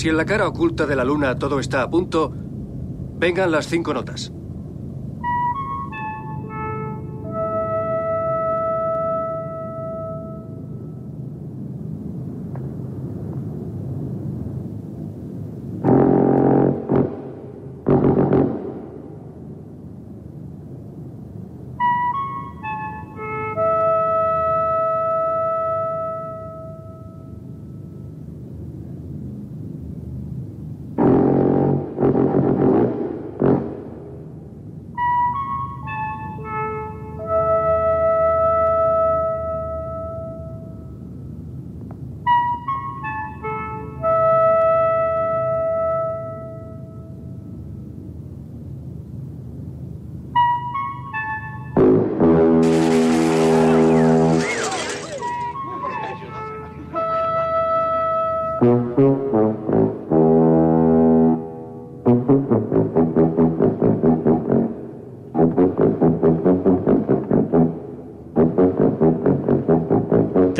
Si en la cara oculta de la luna todo está a punto, vengan las cinco notas.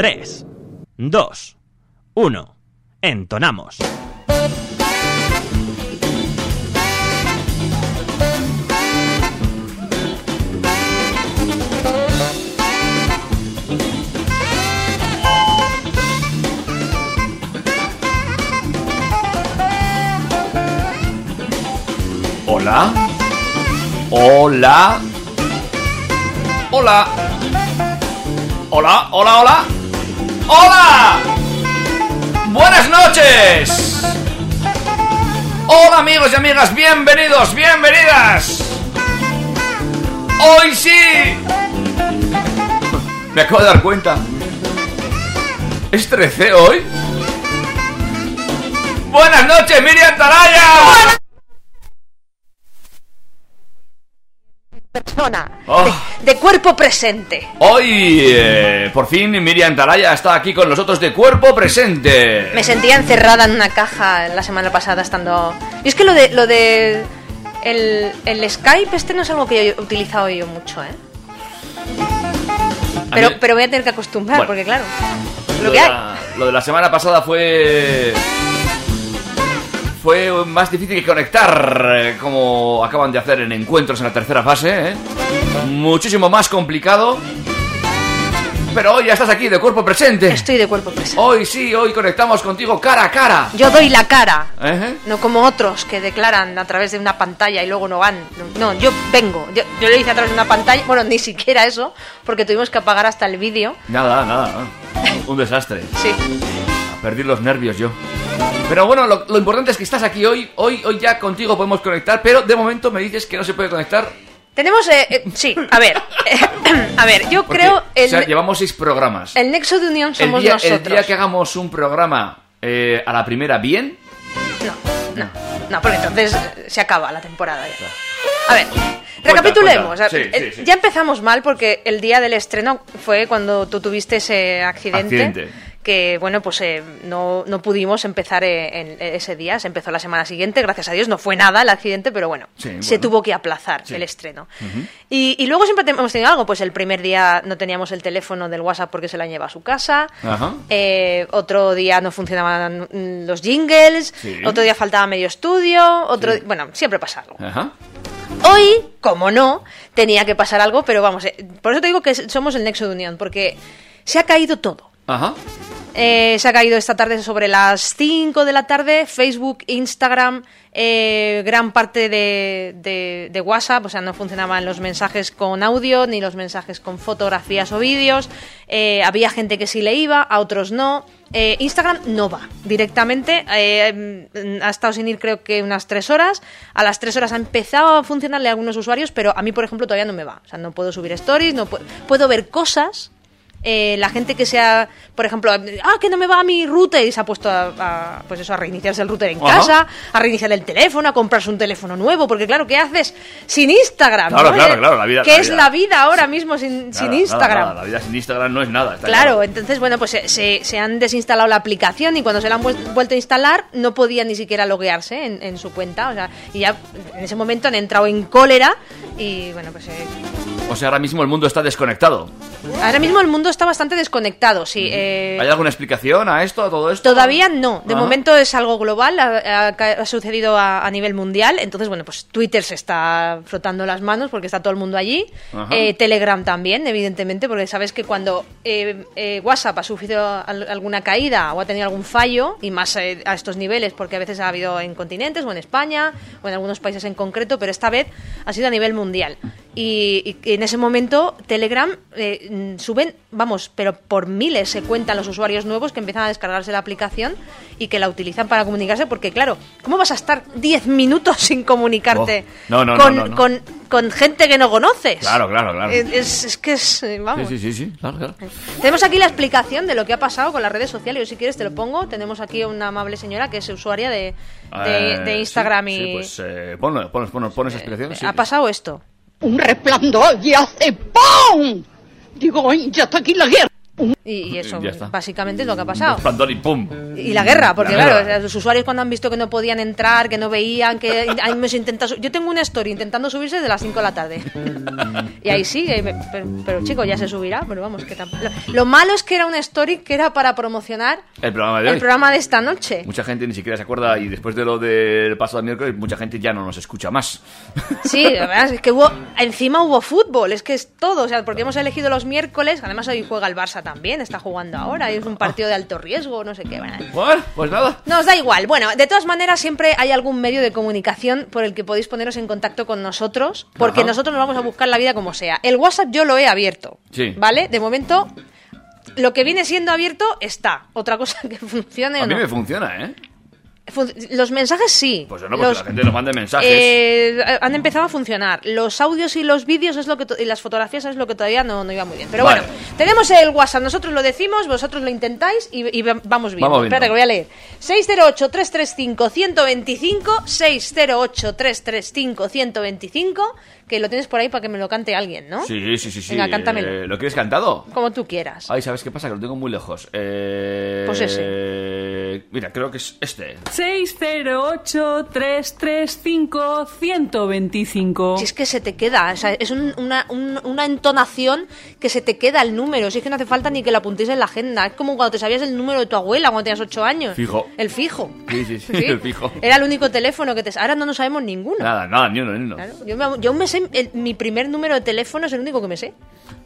Tres, dos, uno. Entonamos. Hola. Hola. Hola. Hola, hola, hola. ¡Hola! ¡Buenas noches! Hola amigos y amigas, bienvenidos, bienvenidas. Hoy sí. Me acabo de dar cuenta. ¿Es 13 hoy? Buenas noches, Miriam Taraya. Persona Oh. de, de cuerpo presente. Hoy, eh, por fin, Miriam Taraya está aquí con nosotros de cuerpo presente. Me sentía encerrada en una caja la semana pasada estando. Y es que lo de lo de el, el Skype este no es algo que yo he utilizado yo mucho, ¿eh? Pero, mí- pero voy a tener que acostumbrar, Bueno. porque claro, lo, Lo que de, hay. la, lo de la semana pasada fue. Fue más difícil que conectar, eh, como acaban de hacer en encuentros en la tercera fase. ¿eh? Muchísimo más complicado. Pero hoy ya estás aquí de cuerpo presente. Estoy de cuerpo presente. Hoy sí, hoy conectamos contigo cara a cara. Yo doy la cara. No como otros que declaran a través de una pantalla y luego no van. No, yo vengo. Yo, yo lo hice a través de una pantalla. Bueno, ni siquiera eso, porque tuvimos que apagar hasta el vídeo. Nada, nada. Un desastre. Sí. A perder los nervios yo. Pero bueno, lo, lo importante es que estás aquí hoy. Hoy, hoy ya contigo podemos conectar, pero de momento me dices que no se puede conectar. Tenemos. eh, eh, sí, a ver. a ver, yo porque, creo. El, o sea, llevamos seis programas. el nexo de unión el, somos día, nosotros. el día que hagamos un programa eh, a la primera bien, No, no, no, porque entonces eh, se acaba la temporada ya. A ver, Cuenta, recapitulemos. cuenta. O sea, Sí, eh, sí, sí. Ya empezamos mal porque el día del estreno fue cuando tú tuviste ese accidente. Accidente. Que bueno, pues eh, no, no pudimos empezar eh, en ese día, se empezó la semana siguiente, gracias a Dios, no fue nada el accidente, pero bueno, Sí, se tuvo que aplazar Sí. el estreno. y, y luego siempre hemos tenido algo, pues el primer día no teníamos el teléfono del WhatsApp porque se la lleva a su casa. Eh, otro día no funcionaban los jingles, Sí. otro día faltaba medio estudio, otro di- bueno, siempre pasa algo. Hoy, como no, tenía que pasar algo, pero vamos, eh, por eso te digo que somos el nexo de unión, porque se ha caído todo. Ajá. Eh, se ha caído esta tarde sobre las 5 de la tarde, Facebook, Instagram, eh, gran parte de, de- de WhatsApp, o sea, no funcionaban los mensajes con audio ni los mensajes con fotografías o vídeos. Eh, había gente que sí le iba, a otros no. Instagram no va directamente. ha estado sin ir creo que unas tres horas. A las tres horas ha empezado a funcionarle a algunos usuarios, pero a mí, por ejemplo, todavía no me va. O sea, no puedo subir stories, no pu- puedo ver cosas eh, la gente que sea, por ejemplo, ah, que no me va a mi router y se ha puesto a, a, pues eso, a reiniciarse el router en Ajá. casa, a reiniciar el teléfono, a comprarse un teléfono nuevo, porque claro, ¿qué haces sin Instagram? Claro, no? claro, Eh, claro, la vida- ¿Qué la es vida. la vida ahora mismo sin, Instagram? nada, nada, La vida sin Instagram no es nada. está Claro, entonces, bueno, pues se, se- se han desinstalado la aplicación y cuando se la han vuel- vuelto a instalar no podían ni siquiera loguearse en, en su cuenta. O sea, y ya en ese momento han entrado en cólera y, bueno, pues eh, O sea, ahora mismo el mundo está desconectado. ahora mismo el mundo mundo está bastante desconectado, sí. eh, ¿Hay alguna explicación a esto, a todo esto? Todavía no. De momento es algo global, ha, sucedido a, a nivel mundial. Entonces, bueno, pues Twitter se está frotando las manos porque está todo el mundo allí. Eh, Telegram también, evidentemente, porque sabes que cuando eh, WhatsApp ha sufrido al- alguna caída o ha tenido algún fallo, y más eh, a estos niveles, porque a veces ha habido en continentes o en España o en algunos países en concreto, pero esta vez ha sido a nivel mundial. Y, y en ese momento Telegram mm, suben, vamos, pero por miles se cuentan los usuarios nuevos que empiezan a descargarse la aplicación y que la utilizan para comunicarse, porque claro, ¿cómo vas a estar 10 minutos sin comunicarte Oh. No, no, no, con, no, no. con- con gente que no conoces? Claro, claro, claro. Es, que es, eh, vamos. Sí, sí, sí, sí, claro, claro. Tenemos aquí la explicación de lo que ha pasado con las redes sociales. Yo, si quieres, te lo pongo. Tenemos aquí a una amable señora que es usuaria de, de, Eh, de Instagram sí, y Sí, pues eh, ponlo, ponlo, ponlo, pon esa explicación. sí. ha pasado esto. un resplandor y hace ¡pum! Digo, "Ay, ya está aquí la guerra. Y, y eso, Ya está. básicamente, es lo que ha pasado. resplandor y pum. Y la guerra, porque La claro, guerra. o sea, los usuarios cuando han visto que no podían entrar, que no veían, que ahí me intenta yo tengo una story intentando subirse desde las 5 de la tarde. y ahí sigue, me- pero, pero, chico, ya se subirá, pero vamos, que tampoco. Lo, lo malo es que era una story que era para promocionar El programa de el programa de esta noche. Mucha gente ni siquiera se acuerda y después de lo del pasado miércoles, mucha gente ya no nos escucha más. Sí, la verdad es que hubo, encima hubo fútbol, es que es todo, o sea, porque hemos elegido los miércoles, además hoy juega el Barça también, está jugando ahora, y es un partido de alto riesgo, no sé qué, bueno. Bueno, pues nada. Nos da igual. Bueno, de todas maneras, siempre hay algún medio de comunicación por el que podéis poneros en contacto con nosotros, porque Ajá. nosotros nos vamos a buscar la vida como sea. El WhatsApp yo lo he abierto. Sí. ¿Vale? De momento, lo que viene siendo abierto está. Otra cosa que funcione A o mí no. me funciona, ¿eh? Los mensajes sí. Pues no, porque Los- la gente nos mande mensajes. eh, han empezado a funcionar. Los audios y los vídeos es lo que y las fotografías es lo que todavía no, no iba muy bien. Pero Vale. bueno, tenemos el WhatsApp. Nosotros lo decimos, vosotros lo intentáis y, y vamos viendo. Espérate que voy a leer. 608-335-125. 608-335-125. Que lo tienes por ahí para que me lo cante alguien, ¿no? Sí, sí, sí, sí. Venga, cántamelo. Eh, ¿Lo quieres cantado? Como tú quieras. Ay, ¿sabes qué pasa? Que lo tengo muy lejos. Eh... Pues ese. Mira, creo que es este. 608-335-125. Si es que se te queda, o sea, es un- una, un- una entonación que se te queda el número. Si es que no hace falta ni que lo apuntéis en la agenda. Es como cuando te sabías el número de tu abuela cuando tenías ocho años. Fijo. El fijo. Sí, sí, sí, el fijo. Era el único teléfono que te. Ahora no nos sabemos ninguno. Nada, nada, ni uno, ni uno. Claro, Yo, me, yo me sé. El- mi primer número de teléfono es el único que me sé.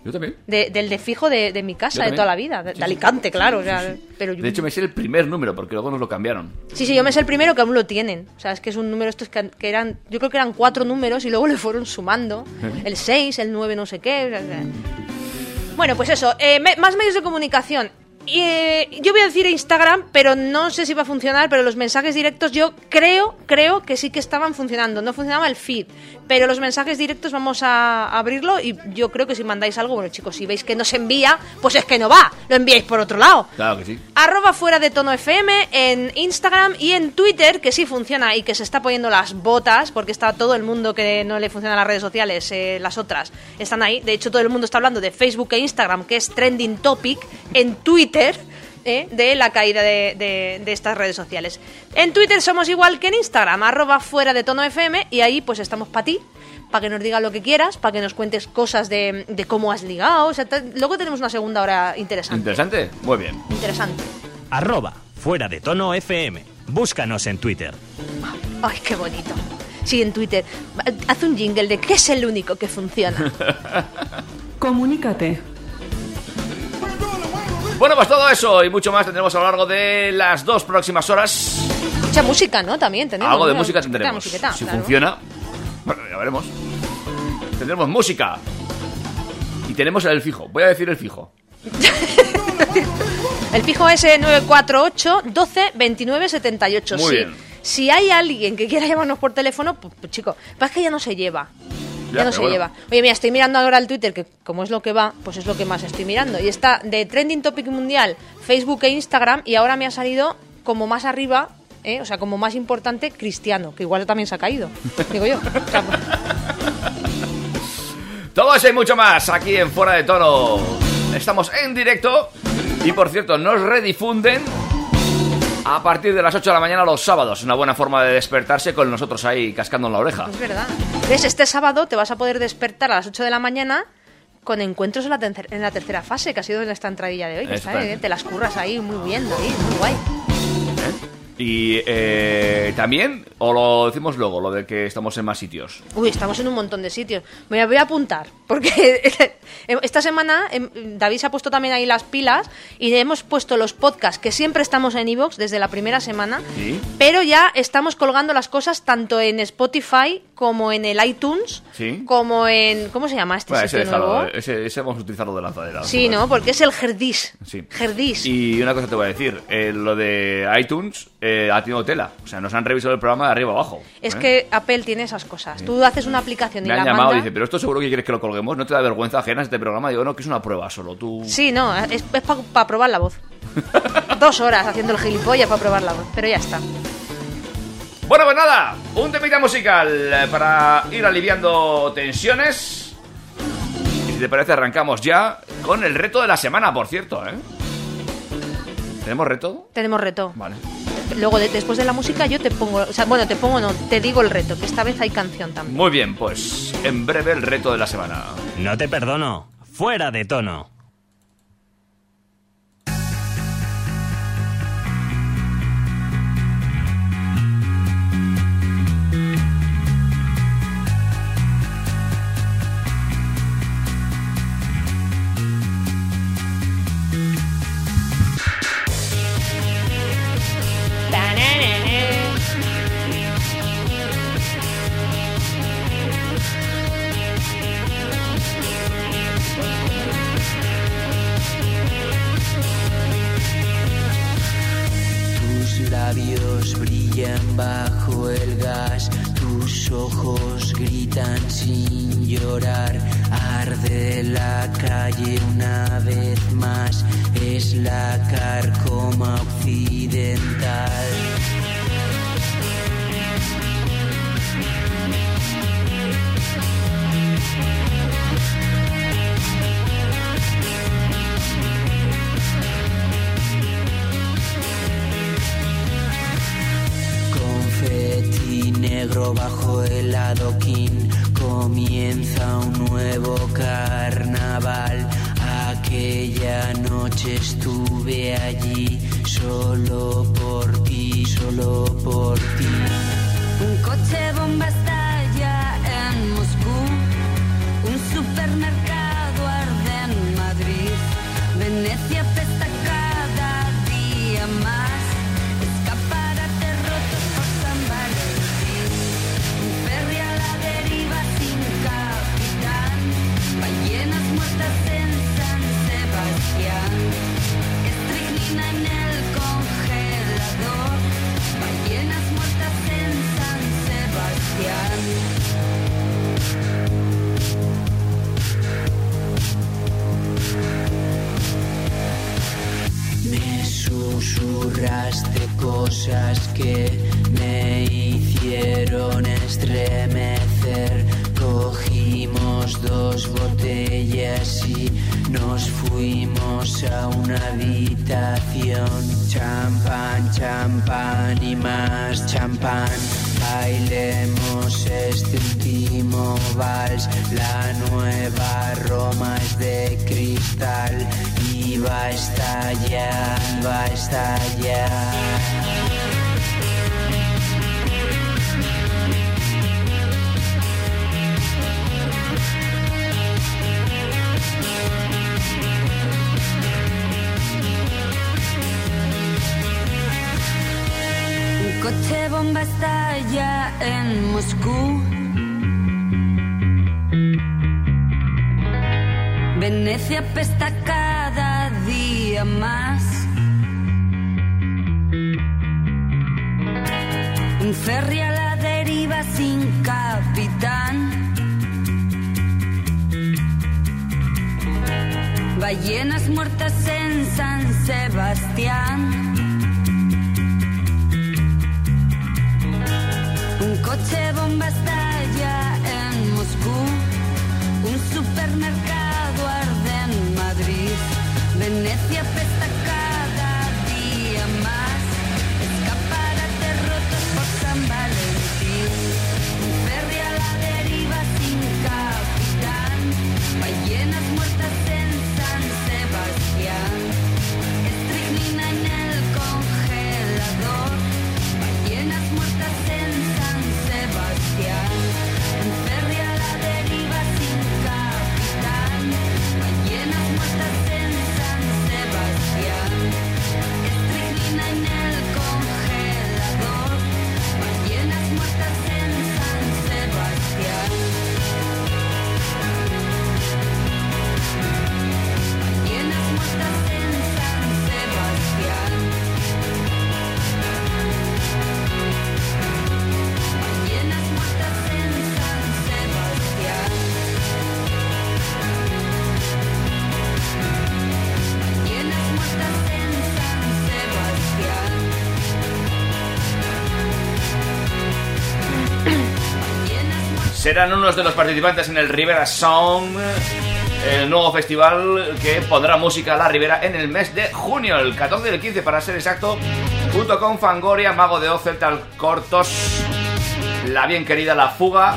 Yo también. De- del de fijo de, de mi casa, de toda la vida. De, Sí, de sí. Alicante, claro. o sea. Pero yo- De hecho, me sé el primer número porque luego nos lo cambiaron. Sí, sí, yo me sé el primero que aún lo tienen. O sea, es que es un número estos que, que eran, yo creo que eran cuatro números y luego le fueron sumando. El 6, el 9, no sé qué. o sea. Bueno, pues eso, eh, me- más medios de comunicación. Eh, yo voy a decir Instagram, pero no sé si va a funcionar, pero los mensajes directos yo creo, creo que sí que estaban funcionando. No funcionaba el feed, pero los mensajes directos vamos a abrirlo y yo creo que si mandáis algo, bueno chicos, si veis que no se envía, pues es que no va, lo enviáis por otro lado. Claro que sí. Arroba fuera de tono FM en Instagram y en Twitter, que sí funciona y que se está poniendo las botas, porque está todo el mundo que no le funcionan las redes sociales, eh, las otras, están ahí. De hecho, todo el mundo está hablando de Facebook e Instagram, que es trending topic, en Twitter. Eh, de la caída de, de- de estas redes sociales. En Twitter somos igual que en Instagram, arroba fuera de tono FM, y ahí pues estamos para ti, para que nos digas lo que quieras, para que nos cuentes cosas de, de cómo has ligado. O sea, te- luego tenemos una segunda hora interesante. ¿Interesante? Muy bien. Interesante. Arroba fuera de tono FM. Búscanos en Twitter. Ay, qué bonito. Sí, en Twitter. Haz un jingle de que es el único que funciona. Comunícate. Bueno, pues todo eso y mucho más tendremos a lo largo de las dos próximas horas. Mucha música, ¿no? También tenemos. Algo de ¿no? música tendremos. si claro. funciona, bueno, ya veremos. Tendremos música. Y tenemos el fijo. Voy a decir el fijo. El fijo es 948 12 29 78. Muy sí. bien. Si hay alguien que quiera llamarnos por teléfono, pues, pues, chico, es que ya no se lleva. Ya, Ya, no se bueno. lleva. Oye, mira, estoy mirando ahora el Twitter, que como es lo que va, pues es lo que más estoy mirando. Y está de Trending Topic Mundial, Facebook e Instagram, y ahora me ha salido como más arriba, ¿eh? o sea, como más importante, Cristiano, que igual también se ha caído, digo yo. O sea, pues, Todo eso y mucho más aquí en Fuera de Tono. Estamos en directo. Y por cierto, nos redifunden a partir de las 8 de la mañana los sábados. Una buena forma de despertarse con nosotros ahí cascando en la oreja. Es verdad. ¿Ves? Este sábado te vas a poder despertar a las 8 de la mañana con encuentros en la, tercer- en la tercera fase, que ha sido en esta entradilla de hoy. que está, eh, te las curras ahí muy bien, David, muy guay. Y eh, también, o lo decimos luego, lo de que estamos en más sitios. Uy, estamos en un montón de sitios. Me voy a apuntar, porque esta semana em, David se ha puesto también ahí las pilas y hemos puesto los podcasts, que siempre estamos en iVoox desde la primera semana, Sí. pero ya estamos colgando las cosas tanto en Spotify como en el iTunes, Sí. como en... ¿Cómo se llama este Bueno, ese, déjalo, nuevo? ese, ese vamos a utilizarlo de lanzadera. Sí, ¿no? Porque es el Gerdis. Sí. Gerdis. Y una cosa te voy a decir, eh, lo de iTunes eh, ha tenido tela. O sea, nos han revisado el programa de arriba abajo. Es ¿eh? que Apple tiene esas cosas. Tú haces una aplicación y Me han la llamado y dice, pero esto seguro que quieres que lo colguemos, ¿no te da vergüenza ajena este programa? Digo, no, que es una prueba solo, tú... Sí, no, es, para probar la voz. Dos horas haciendo el gilipollas para probar la voz, pero ya está. Bueno, pues nada, un temita musical eh, para ir aliviando tensiones. Y si te parece, arrancamos ya con el reto de la semana, por cierto, ¿eh? ¿Tenemos reto? Tenemos reto. Vale. Luego, de- después de la música, yo te pongo. O sea, bueno, te pongo, no, te digo el reto, que esta vez hay canción también. Muy bien, pues en breve el reto de la semana. No te perdono. Fuera de tono. Bajo el gas, tus ojos gritan sin llorar. Arde la calle una vez más, es la carcoma occidental. Bajo el adoquín comienza un nuevo carnaval. Aquella noche estuve allí solo por ti, solo por ti. Un coche bomba estalla en Moscú, un supermercado arde en Madrid, Venecia susurraste cosas que me hicieron estremecer. Cogimos dos botellas y nos fuimos a una habitación. Champán, champán y más champán. Bailemos este último vals. La nueva Roma es de cristal va a estallar, va a estallar. Coche bomba estalla en Moscú. Venecia pesta cada más. Un ferry a la deriva sin capitán. Ballenas muertas en San Sebastián. Un coche bomba estalla en Moscú. Un supermercado. Venecia serán unos de los participantes en el Rivera Sound, el nuevo festival que pondrá música a la Ribera en el mes de junio, el 14 y el 15 para ser exacto, junto con Fangoria, Mago de Oz, Celtal Cortos, La Bien Querida La Fuga,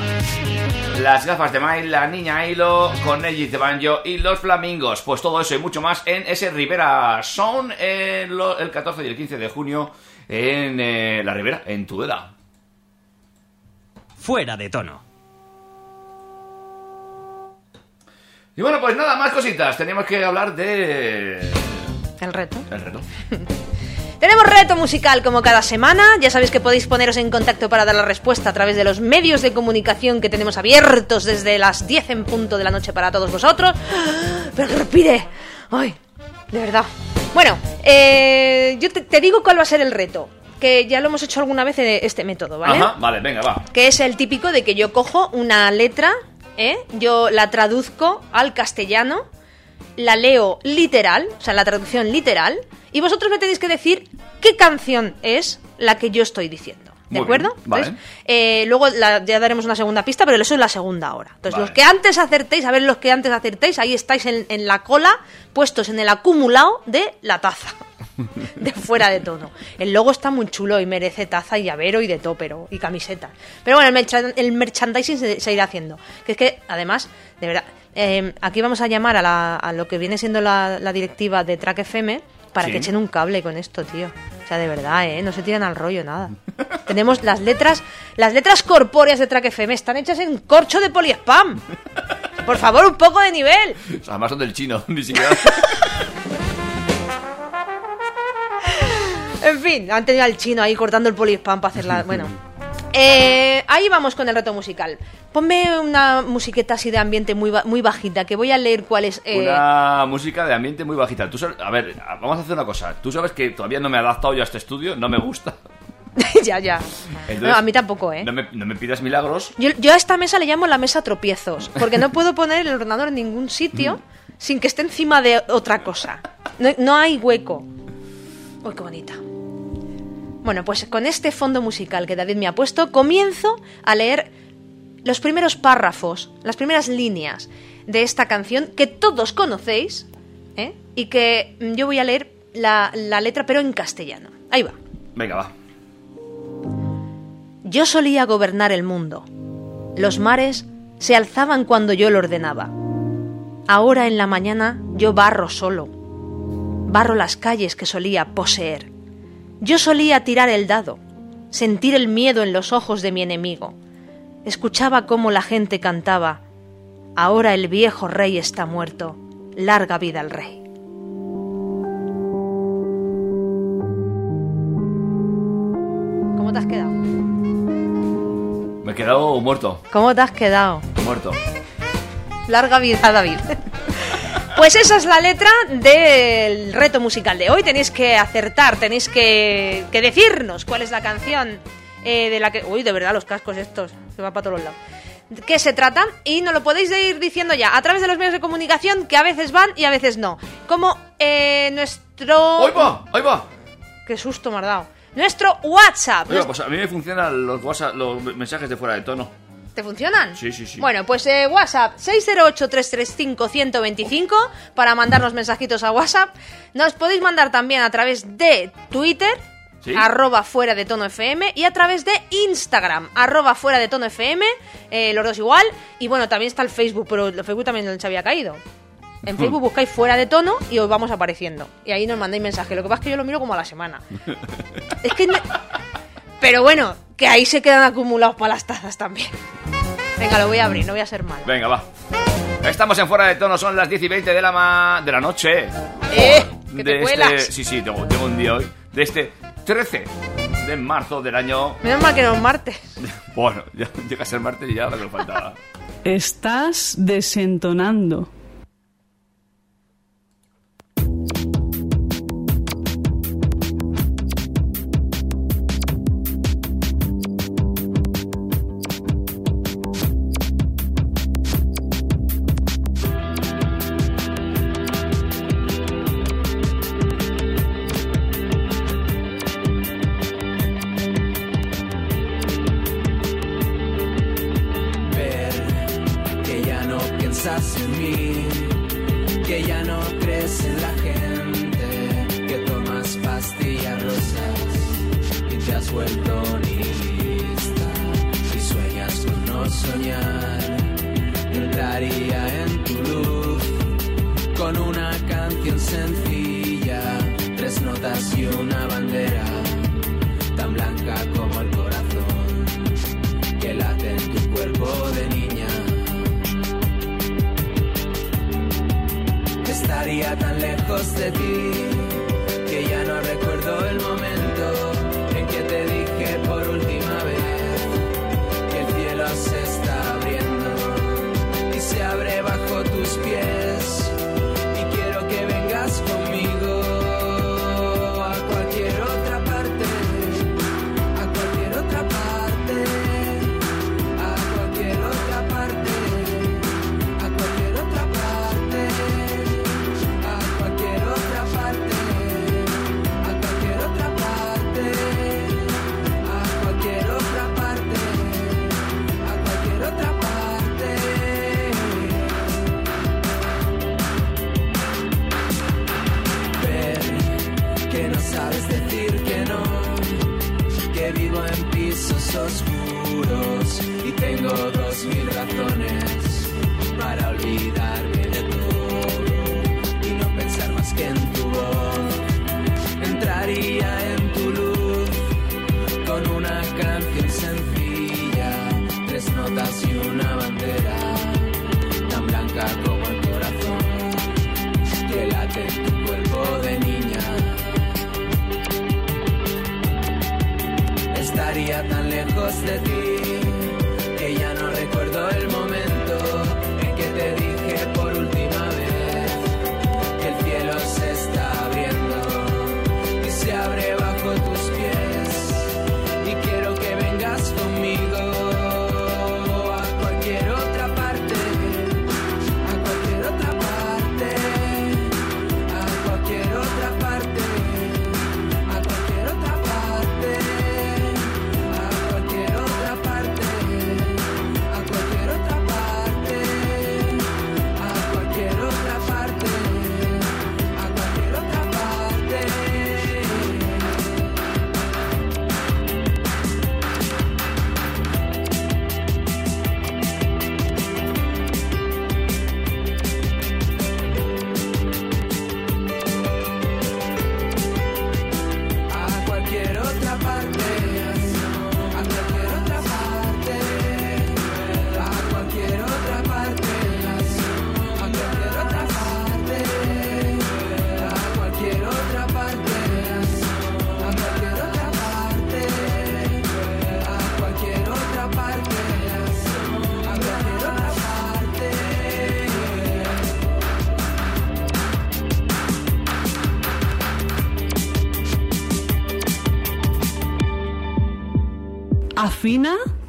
Las Gafas de Mail, La Niña Hilo, con Ellis de Banjo y Los Flamingos. Pues todo eso y mucho más en ese Rivera Sound el, el 14 y el 15 de junio en eh, la Ribera, en Tudela. Fuera de tono. Y bueno, pues nada, más cositas. Teníamos que hablar de... El reto. El reto. Tenemos reto musical como cada semana. Ya sabéis que podéis poneros en contacto para dar la respuesta a través de los medios de comunicación que tenemos abiertos desde las 10 en punto de la noche para todos vosotros. Pero que respire. Ay, de verdad. Bueno, eh, yo te, te digo cuál va a ser el reto. Que ya lo hemos hecho alguna vez de este método, ¿vale? Ajá, vale, venga, va. que es el típico de que yo cojo una letra, ¿eh? yo la traduzco al castellano, la leo literal, o sea, la traducción literal, y vosotros me tenéis que decir qué canción es la que yo estoy diciendo. ¿De Muy acuerdo? bien, vale. Eh, luego la- ya daremos una segunda pista, pero eso es la segunda hora. Entonces, Vale. los que antes acertéis, a ver los que antes acertéis, ahí estáis en, en la cola, puestos en el acumulado de la taza. de fuera de tono. El logo está muy chulo y merece taza y llavero y de topero y camiseta. Pero bueno, el, merchan- el merchandising se, se irá haciendo. Que es que, además, de verdad, eh, aquí vamos a llamar a, la- a lo que viene siendo la, la directiva de Track FM para Sí. que echen un cable con esto, tío. O sea, de verdad, ¿eh? No se tiran al rollo nada. Tenemos las letras, las letras corpóreas de Track FM están hechas en corcho de poliespam. Por favor, un poco de nivel. Además son del chino, ni siquiera. En fin, han tenido al chino ahí cortando el polispam para hacerla. Bueno. Eh, ahí vamos con el reto musical. Ponme una musiqueta así de ambiente muy, ba- muy bajita, que voy a leer cuál es. eh, Una música de ambiente muy bajita. Tú sabes- a ver, vamos a hacer una cosa. Tú sabes que todavía no me he adaptado yo a este estudio, no me gusta. ya, ya. Entonces, No, a mí tampoco, ¿eh? No me, no me pidas milagros. Yo, yo a esta mesa le llamo la mesa tropiezos, porque no puedo poner el ordenador en ningún sitio sin que esté encima de otra cosa. No, no hay hueco. Uy, qué bonita. Bueno, pues con este fondo musical que David me ha puesto, comienzo a leer los primeros párrafos, las primeras líneas de esta canción que todos conocéis, ¿eh? y que mm, yo voy a leer la, la letra, pero en castellano. Ahí va. Venga, va. Yo solía gobernar el mundo. Los mares se alzaban cuando yo lo ordenaba. Ahora en la mañana yo barro solo. Barro las calles que solía poseer. Yo solía tirar el dado, sentir el miedo en los ojos de mi enemigo. Escuchaba cómo la gente cantaba. Ahora el viejo rey está muerto. Larga vida al rey. ¿Cómo te has quedado? Me he quedado muerto. ¿Cómo te has quedado? Muerto. Larga vida, David. Pues esa es la letra del reto musical de hoy. Tenéis que acertar, tenéis que, que decirnos cuál es la canción eh, de la que... Uy, de verdad, los cascos estos, se va para todos los lados. ¿De ¿Qué se trata? Y nos lo podéis ir diciendo ya a través de los medios de comunicación que a veces van y a veces no. Como eh, nuestro... ¡Ahí va! ¡Ahí va! ¡Qué susto me has dado! Nuestro WhatsApp. Oiga, pues a mí me funcionan los WhatsApp, los mensajes de fuera de tono. ¿Te funcionan? Sí, sí, sí. Bueno, pues eh, WhatsApp 608-335-125 para mandarnos mensajitos a WhatsApp. Nos podéis mandar también a través de Twitter, Sí. arroba fuera de tono FM, y a través de Instagram, arroba fuera de tono FM, eh, los dos igual. Y bueno, también está el Facebook, pero el Facebook también se había caído. En Facebook buscáis fuera de tono y os vamos apareciendo. Y ahí nos mandáis mensaje. Lo que pasa es que yo lo miro como a la semana. es que... Pero bueno, que ahí se quedan acumulados para las tazas también. Venga, lo voy a abrir, no voy a ser mala. Venga, va. Estamos en fuera de tono, son las 10 y 20 de la, ma- de la noche. ¡Eh! Que te de cuelas. este, sí, sí, tengo, tengo un día hoy. De este 13 de marzo del año. Menos mal que no es martes. Bueno, ya llega a ser martes y ya lo que me faltaba. Estás desentonando.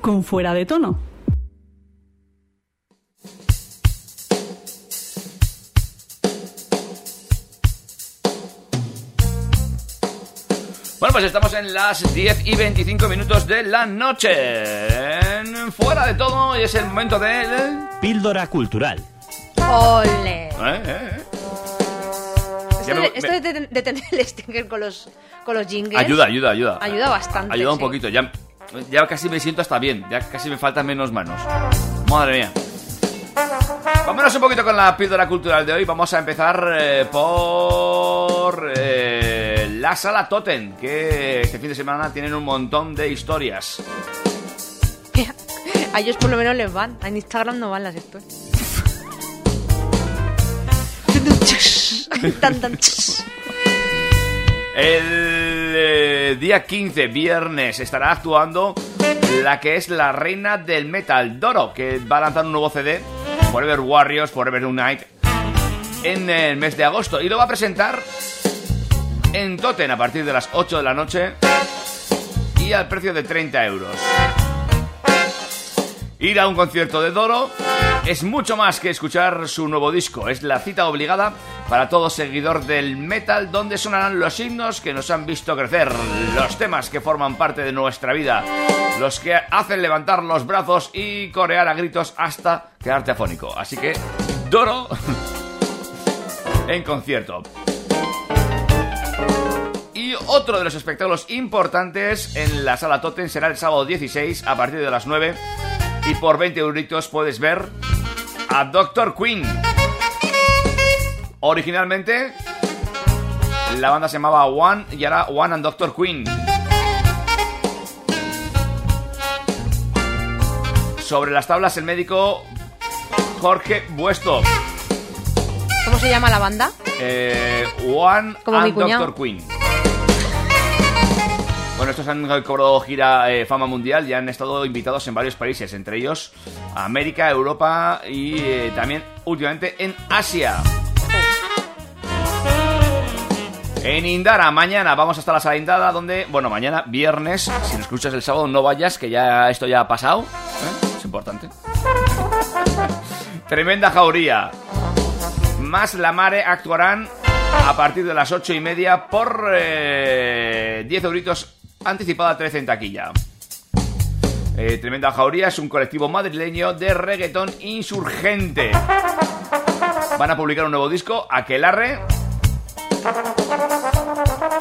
Con fuera de tono. Bueno, pues estamos en las 10 y 25 minutos de la noche. En Fuera de todo y es el momento del... Píldora cultural. ¡Ole! ¿Eh? ¿Eh? ¿Eh? Esto, me- de, esto me- de, ten- de tener el stinger con los, con los jingles. Ayuda, ayuda, ayuda. Ayuda bastante, Ayuda un sí. poquito. Ya, ya casi me siento hasta bien. Ya casi me faltan menos manos. Madre mía. Vámonos un poquito con la píldora cultural de hoy. Vamos a empezar eh, por eh, la sala Totem, que este fin de semana tienen un montón de historias. A ellos por lo menos les van. En Instagram no van las stories. Tan, tan. El eh, día 15, viernes, estará actuando la que es la reina del metal, Doro, que va a lanzar un nuevo CD, Forever Warriors, Forever Unite, en el mes de agosto. Y lo va a presentar en Totem a partir de las 8 de la noche y al precio de 30 euros. Ir a un concierto de Doro es mucho más que escuchar su nuevo disco. Es la cita obligada para todo seguidor del metal donde sonarán los himnos que nos han visto crecer, los temas que forman parte de nuestra vida, los que hacen levantar los brazos y corear a gritos hasta quedarte afónico. Así que, Doro en concierto. Y otro de los espectáculos importantes en la sala Totem será el sábado 16 a partir de las 9 y por 20 euritos puedes ver a Doctor Queen. Originalmente la banda se llamaba One y ahora One and Doctor Queen. Sobre las tablas el médico Jorge Buesto. ¿Cómo se llama la banda? Eh, One Como and. Doctor Queen. Han cobrado gira eh, fama mundial y han estado invitados en varios países, entre ellos América, Europa y eh, también últimamente en Asia. En Indara, mañana vamos hasta la sala Indara, donde, bueno, mañana, viernes, si lo escuchas el sábado, no vayas, que ya esto ya ha pasado. ¿eh? Es importante. Tremenda jauría. Más la Mare actuarán a partir de las ocho y media por eh, 10 euritos anticipada 13 en taquilla. Eh, Tremenda Jauría es un colectivo madrileño de reggaetón insurgente. Van a publicar un nuevo disco, Aquelarre.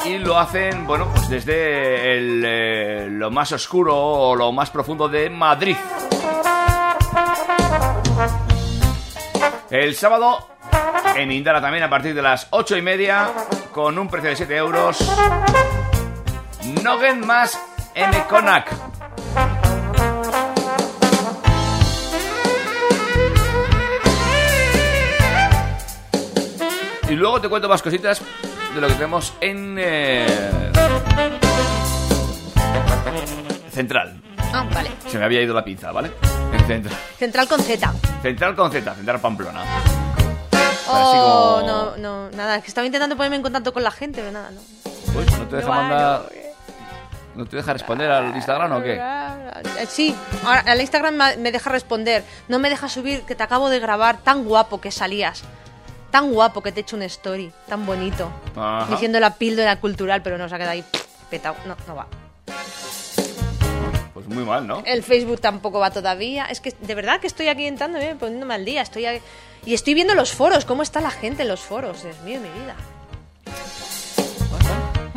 Y lo hacen, bueno, pues desde eh, lo más oscuro o lo más profundo de Madrid. El sábado en Indara también a partir de las 8 y media con un precio de 7 euros. Nogen más M. Konak. Y luego te cuento más cositas de lo que tenemos en eh, Central. Ah, vale. Se me había ido la pinza, ¿vale? En Central. Central con Z. Central con Z, Central Pamplona. Oh, como- no, no, nada. Es que estaba intentando ponerme en contacto con la gente, pero nada, no. Pues, ¿no te deja mandar... ¿No te deja responder al Instagram o qué? Eh, Sí, ahora al Instagram me deja responder. No me deja subir que te acabo de grabar tan guapo que salías. Tan guapo que te he hecho una story. Tan bonito. Ajá. Diciendo la píldora cultural, pero no se ha quedado ahí petado. No, no va. Pues muy mal, ¿no? El Facebook tampoco va todavía. Es que de verdad que estoy aquí entrando y poniéndome al día. Estoy ahí- Y estoy viendo los foros. ¿Cómo está la gente en los foros? Dios mío, mi vida.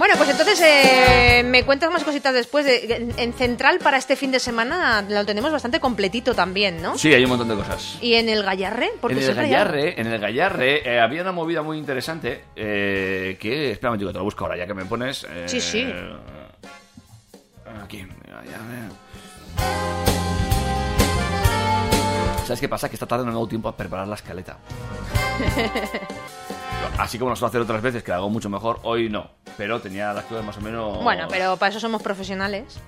Bueno, pues entonces eh, me cuentas más cositas después. De, en, en Central para este fin de semana lo tenemos bastante completito también, ¿no? Sí, hay un montón de cosas. Y en el Gallarre, porque en el Gallarre, en el Gallarre eh, había una movida muy interesante eh, que, espera un momentico, te lo busco ahora ya que me pones. eh, Sí, sí. Aquí, Gallarre. ¿Sabes qué pasa? Que esta tarde no me ha dado tiempo a preparar la escaleta. Así como lo suelo hacer otras veces, que la hago mucho mejor, hoy no. Pero tenía las cosas más o menos... Bueno, pero para eso somos profesionales.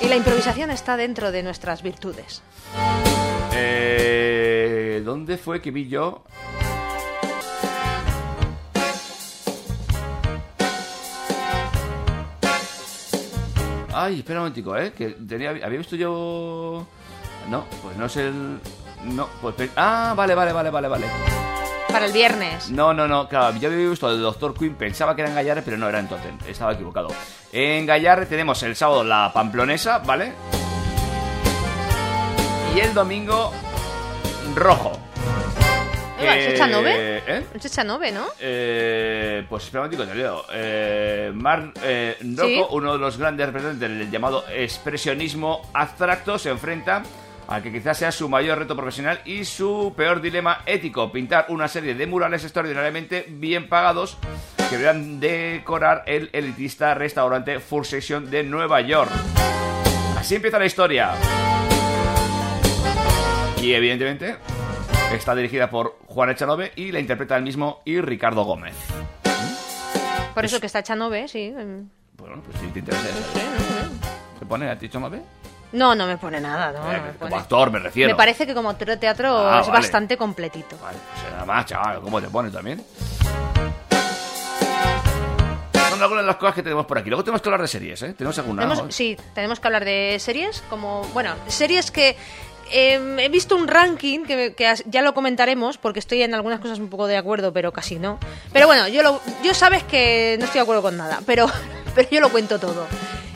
Y la improvisación está dentro de nuestras virtudes. Eh, ¿Dónde fue que vi yo? Ay, espera un momentico, ¿eh? Que tenía, había visto yo... No, pues no es el... No, pues... Ah, vale, vale, vale, vale, vale. Para el viernes. No, no, no, claro, yo había visto el Doctor Queen, pensaba que era en Gallarre, pero no era en Totem, estaba equivocado. En Gallarre tenemos el sábado la Pamplonesa, ¿vale? Y el domingo Rojo. Oiga, ¿es Eh, Echanove? ¿Eh? Es Echanove, ¿no? Eh, pues espera un momentico, te leo. Eh, Mar eh, Rocco, Sí. uno de los grandes representantes del llamado expresionismo abstracto, se enfrenta al que quizás sea su mayor reto profesional y su peor dilema ético, pintar una serie de murales extraordinariamente bien pagados que deberán decorar el elitista restaurante Full Session de Nueva York. Así empieza la historia. Y evidentemente está dirigida por Juan Echanove y la interpreta el mismo y Ricardo Gómez. Por eso que está Echanove, sí. mm. Bueno, pues si te interesa no. ¿Se pone a ti Echanove? No, no me pone nada, no, no Eh, me como pone. actor me refiero. Me parece que como teatro Ah, es vale. bastante completito. Vale, pues nada más, chaval, ¿cómo te pone también? Son algunas de las cosas que tenemos por aquí. Luego tenemos que hablar de series, ¿eh? ¿Tenemos alguna? Tenemos- ¿no? sí, tenemos que hablar de series, como, bueno, series que eh, he visto un ranking que, que ya lo comentaremos, porque estoy en algunas cosas un poco de acuerdo, pero casi no. Pero bueno, yo, lo, yo sabes que no estoy de acuerdo con nada, pero, pero yo lo cuento todo.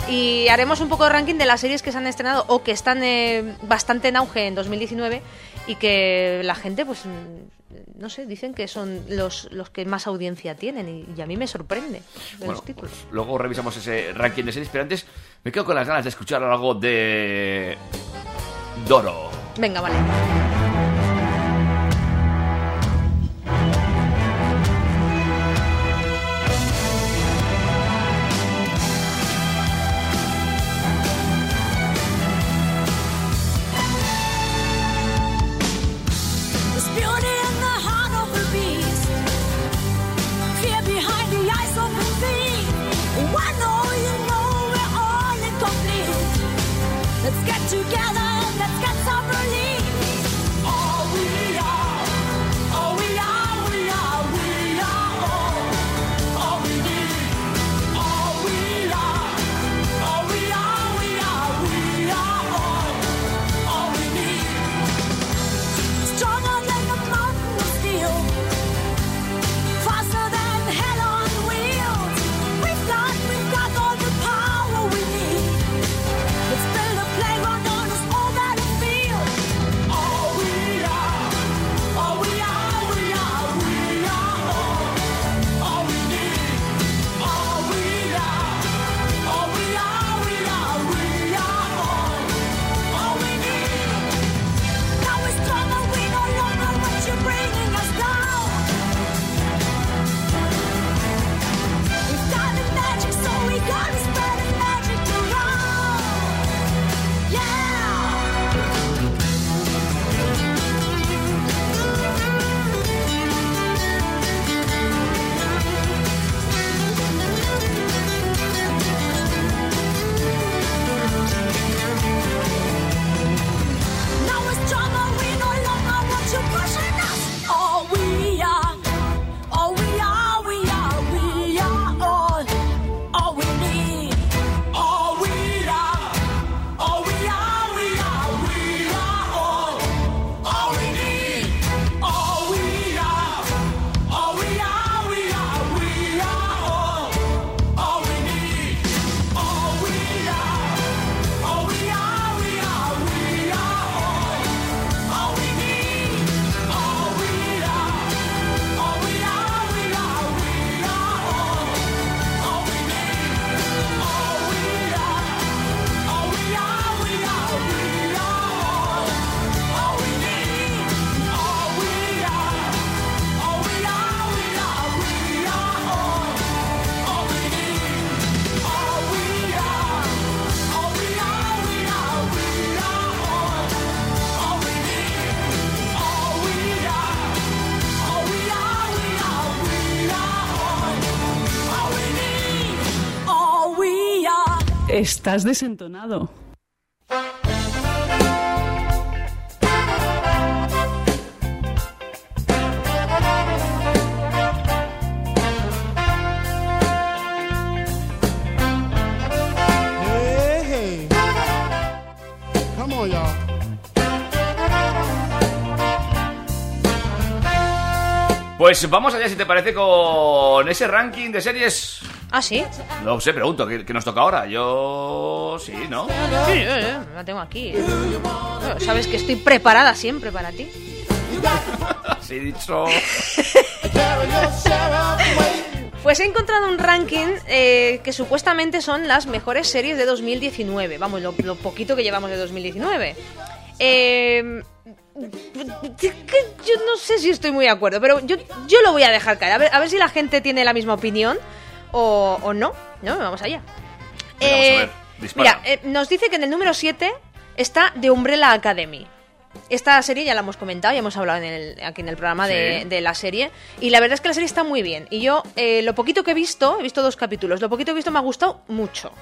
Y haremos un poco de ranking de las series que se han estrenado o que están eh, bastante en auge en 2019 y que la gente pues mm, no sé, dicen que son los, los que más audiencia tienen y, y a mí me sorprende Bueno, los títulos. pues luego revisamos ese ranking de series, pero antes me quedo con las ganas de escuchar algo de Doro. Venga, vale. Estás desentonado. Hey, hey. Come on, y'all. Pues vamos allá, si te parece, con ese ranking de series. Ah, sí. No sé, pregunto, ¿qué, qué nos toca ahora? Yo. Sí, ¿no? Sí, eh, eh, la tengo aquí. Bueno, sabes que estoy preparada siempre para ti. Así dicho. Pues he encontrado un ranking eh, que supuestamente son las mejores series de 2019. Vamos, lo, lo poquito que llevamos de 2019. Eh, que yo no sé si estoy muy de acuerdo, pero yo, yo lo voy a dejar caer. A ver, a ver si la gente tiene la misma opinión o, o no. ¿No? Vamos allá. Venga, vamos a ver, dispara. mira, eh, nos dice que en el número 7 está The Umbrella Academy. Esta serie ya la hemos comentado, ya hemos hablado en el- aquí en el programa de, la serie. Y la verdad es que la serie está muy bien. Y yo, eh, lo poquito que he visto, he visto dos capítulos, lo poquito que he visto me ha gustado mucho.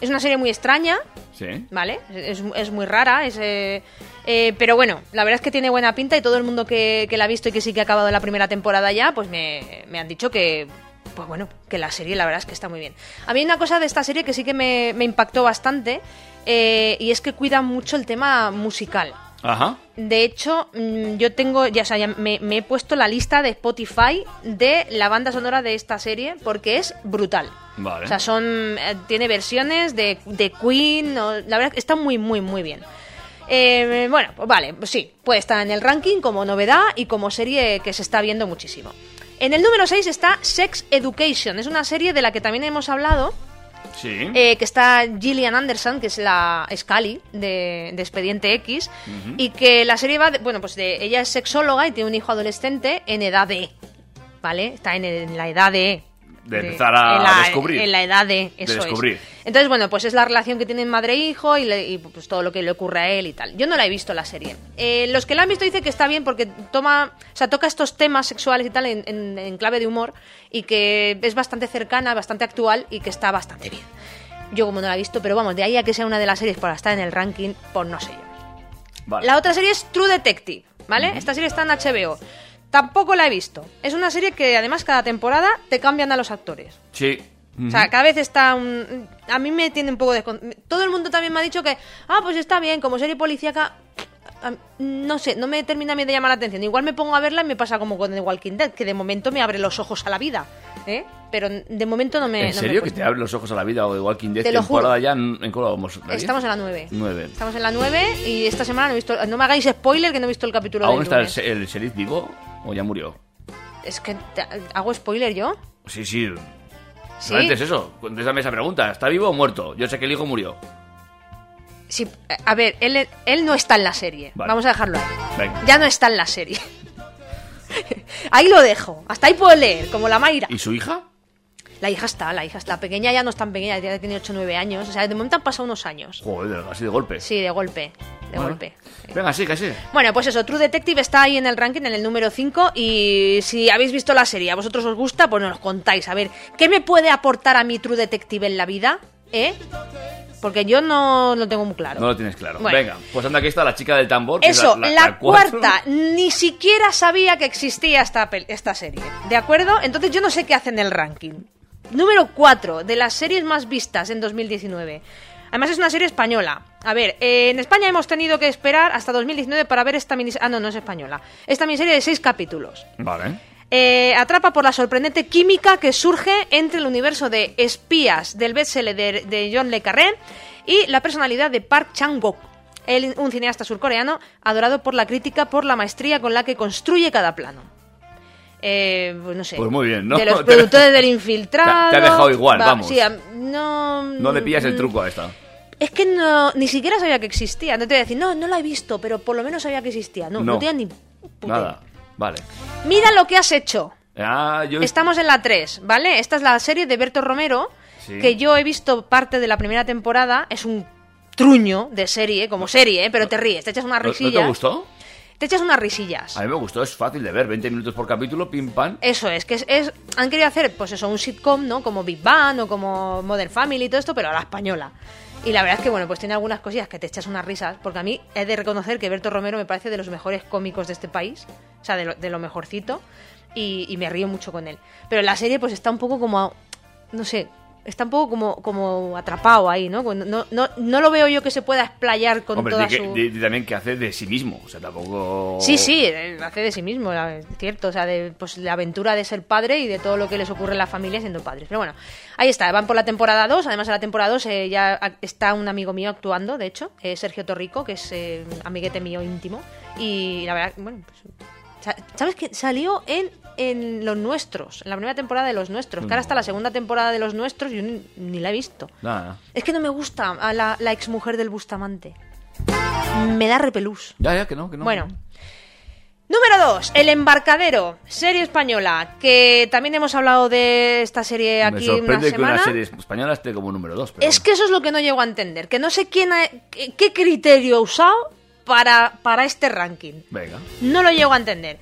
Es una serie muy extraña, Sí. ¿vale? Es, es muy rara, es, eh, eh, pero bueno, la verdad es que tiene buena pinta y todo el mundo que, que la ha visto y que sí que ha acabado la primera temporada ya, pues me, me han dicho que, pues bueno, que la serie la verdad es que está muy bien. A mí hay una cosa de esta serie que sí que me, me impactó bastante eh, y es que cuida mucho el tema musical. Ajá. De hecho, mm, yo tengo, ya, o sea, ya me, me he puesto la lista de Spotify de la banda sonora de esta serie porque es brutal. Vale. O sea, son, eh, tiene versiones de, de Queen, o- la verdad que está muy, muy, muy bien. Eh, bueno, pues vale, pues sí, puede estar en el ranking como novedad y como serie que se está viendo muchísimo. En el número 6 está Sex Education, es una serie de la que también hemos hablado, Sí. eh, que está Gillian Anderson, que es la Scully de, de Expediente X, y que la serie va, de- bueno, pues de, ella es sexóloga y tiene un hijo adolescente en edad de, ¿vale? Está en, en la edad de... De empezar a en la, descubrir. En la edad de, eso es. descubrir. Entonces, bueno, pues es la relación que tienen madre e hijo y, le- y, pues todo lo que le ocurre a él y tal. Yo no la he visto la serie. Eh, los que la han visto dicen que está bien porque toma, o sea, toca estos temas sexuales y tal en, en- en clave de humor y que es bastante cercana, bastante actual y que está bastante bien. Yo como no la he visto, pero vamos, de ahí a que sea una de las series para estar en el ranking, pues no sé yo. Vale. La otra serie es True Detective, ¿vale? Esta serie está en HBO. Tampoco la he visto. Es una serie que además cada temporada te cambian a los actores. Sí. O sea, cada vez está un... A mí me tiene un poco de... Todo el mundo también me ha dicho que, ah, pues está bien, como serie policíaca... No sé, no me termina a mí de llamar la atención. Igual me pongo a verla y me pasa como con The Walking Dead, que de momento me abre los ojos a la vida. ¿eh? Pero de momento no me... ¿En no me serio he que te abre los ojos a la vida o de Walking Dead Te lo juro. ya en, en vamos? Estamos en la 9. Nueve. Estamos en la 9 y esta semana no he visto... No me hagáis spoiler que no he visto el capítulo ¿Aún del está el, lunes. el sheriff vivo o ya murió? Es que... te- ¿Hago spoiler yo? Sí, sí. ¿Sí? Solamente es eso. Contéstame esa pregunta. ¿Está vivo o muerto? Yo sé que el hijo murió. Sí, a ver, él, él no está en la serie. Vale. Vamos a dejarlo ahí. Venga. Ya no está en la serie. ahí lo dejo. Hasta ahí puedo leer, como la Mayra. ¿Y su hija? La hija está, la hija está. Pequeña ya no es tan pequeña, ya tiene 8 o 9 años. O sea, de momento han pasado unos años. Joder, así de golpe. Sí, de golpe. De Bueno. golpe. Venga, sí, sí. Bueno, pues eso, True Detective está ahí en el ranking, en el número 5. Y si habéis visto la serie, a vosotros os gusta, pues nos contáis. A ver, ¿qué me puede aportar a mi True Detective en la vida? ¿Eh? Porque yo no lo tengo muy claro. No lo tienes claro. Bueno. Venga, pues anda, aquí está la chica del tambor. que es Eso, la, cuarta, ni siquiera sabía que existía esta, esta serie. ¿De acuerdo? Entonces yo no sé qué hace en el ranking. Número 4 de las series más vistas en 2019. Además es una serie española. A ver, eh, en España hemos tenido que esperar hasta 2019 para ver esta miniserie. Ah, no, no es española. Esta miniserie de seis capítulos. Vale. Eh, atrapa por la sorprendente química que surge entre el universo de espías del bestseller de, de John Le Carré y la personalidad de Park Chang-wook, un cineasta surcoreano adorado por la crítica por la maestría con la que construye cada plano. Eh, pues no sé. Pues muy bien, ¿no? De los productores del infiltrado. Te ha- dejado igual, Va, vamos. sí, no. No le pillas el mm, truco a esta. Es que no, ni siquiera sabía que existía. No te voy a decir, no, no la he visto, pero por lo menos sabía que existía. No, no, No. tenía ni. puta Nada. Vale. Mira lo que has hecho. Ah, yo... Estamos en la 3, ¿vale? Esta es la serie de Berto Romero, Sí. que yo he visto parte de la primera temporada. Es un truño de serie, como serie, ¿eh? pero te ríes, te echas unas ¿No, ¿No te gustó? Te echas unas risillas. A mí me gustó, es fácil de ver. 20 minutos por capítulo, pim pam. Eso es, que es, es- han querido hacer, pues eso, un sitcom, ¿no? Como Big Bang o como Modern Family y todo esto, pero a la española. Y la verdad es que, bueno, pues tiene algunas cosillas que te echas unas risas, porque a mí he de reconocer que Berto Romero me parece de los mejores cómicos de este país, o sea, de lo, de lo mejorcito, y, y me río mucho con él. Pero la serie, pues está un poco como, no sé, está un poco como, como atrapado ahí, ¿no? No, no, no, lo veo yo que se pueda explayar con Hombre, toda su... también que hace de sí mismo. O sea, tampoco... Sí, sí, eh, hace de sí mismo, es cierto, o sea, de pues, la aventura de ser padre y de todo lo que les ocurre en la familia siendo padres. Pero bueno, ahí está, van por la temporada 2, además en la temporada 2 eh, ya está un amigo mío actuando, de hecho, eh, Sergio Torrico, que es eh, amiguete mío íntimo, y la verdad, bueno, pues, sa- ¿sabes qué? Salió en, en Los Nuestros, en la primera temporada de Los Nuestros, que ahora está la segunda temporada de Los Nuestros y yo ni, ni la he visto. Nada. Es que no me gusta a la, la exmujer del Bustamante. Me da repelús. Ya, ya, que no, que no. Bueno. Número 2, El Embarcadero, serie española, que también hemos hablado de esta serie Me aquí una sorprende que semana. una serie española esté como número 2. Es que eso es lo que no llego a entender, que no sé quién ha- qué criterio ha usado para, para este ranking. Venga. No lo llego a entender.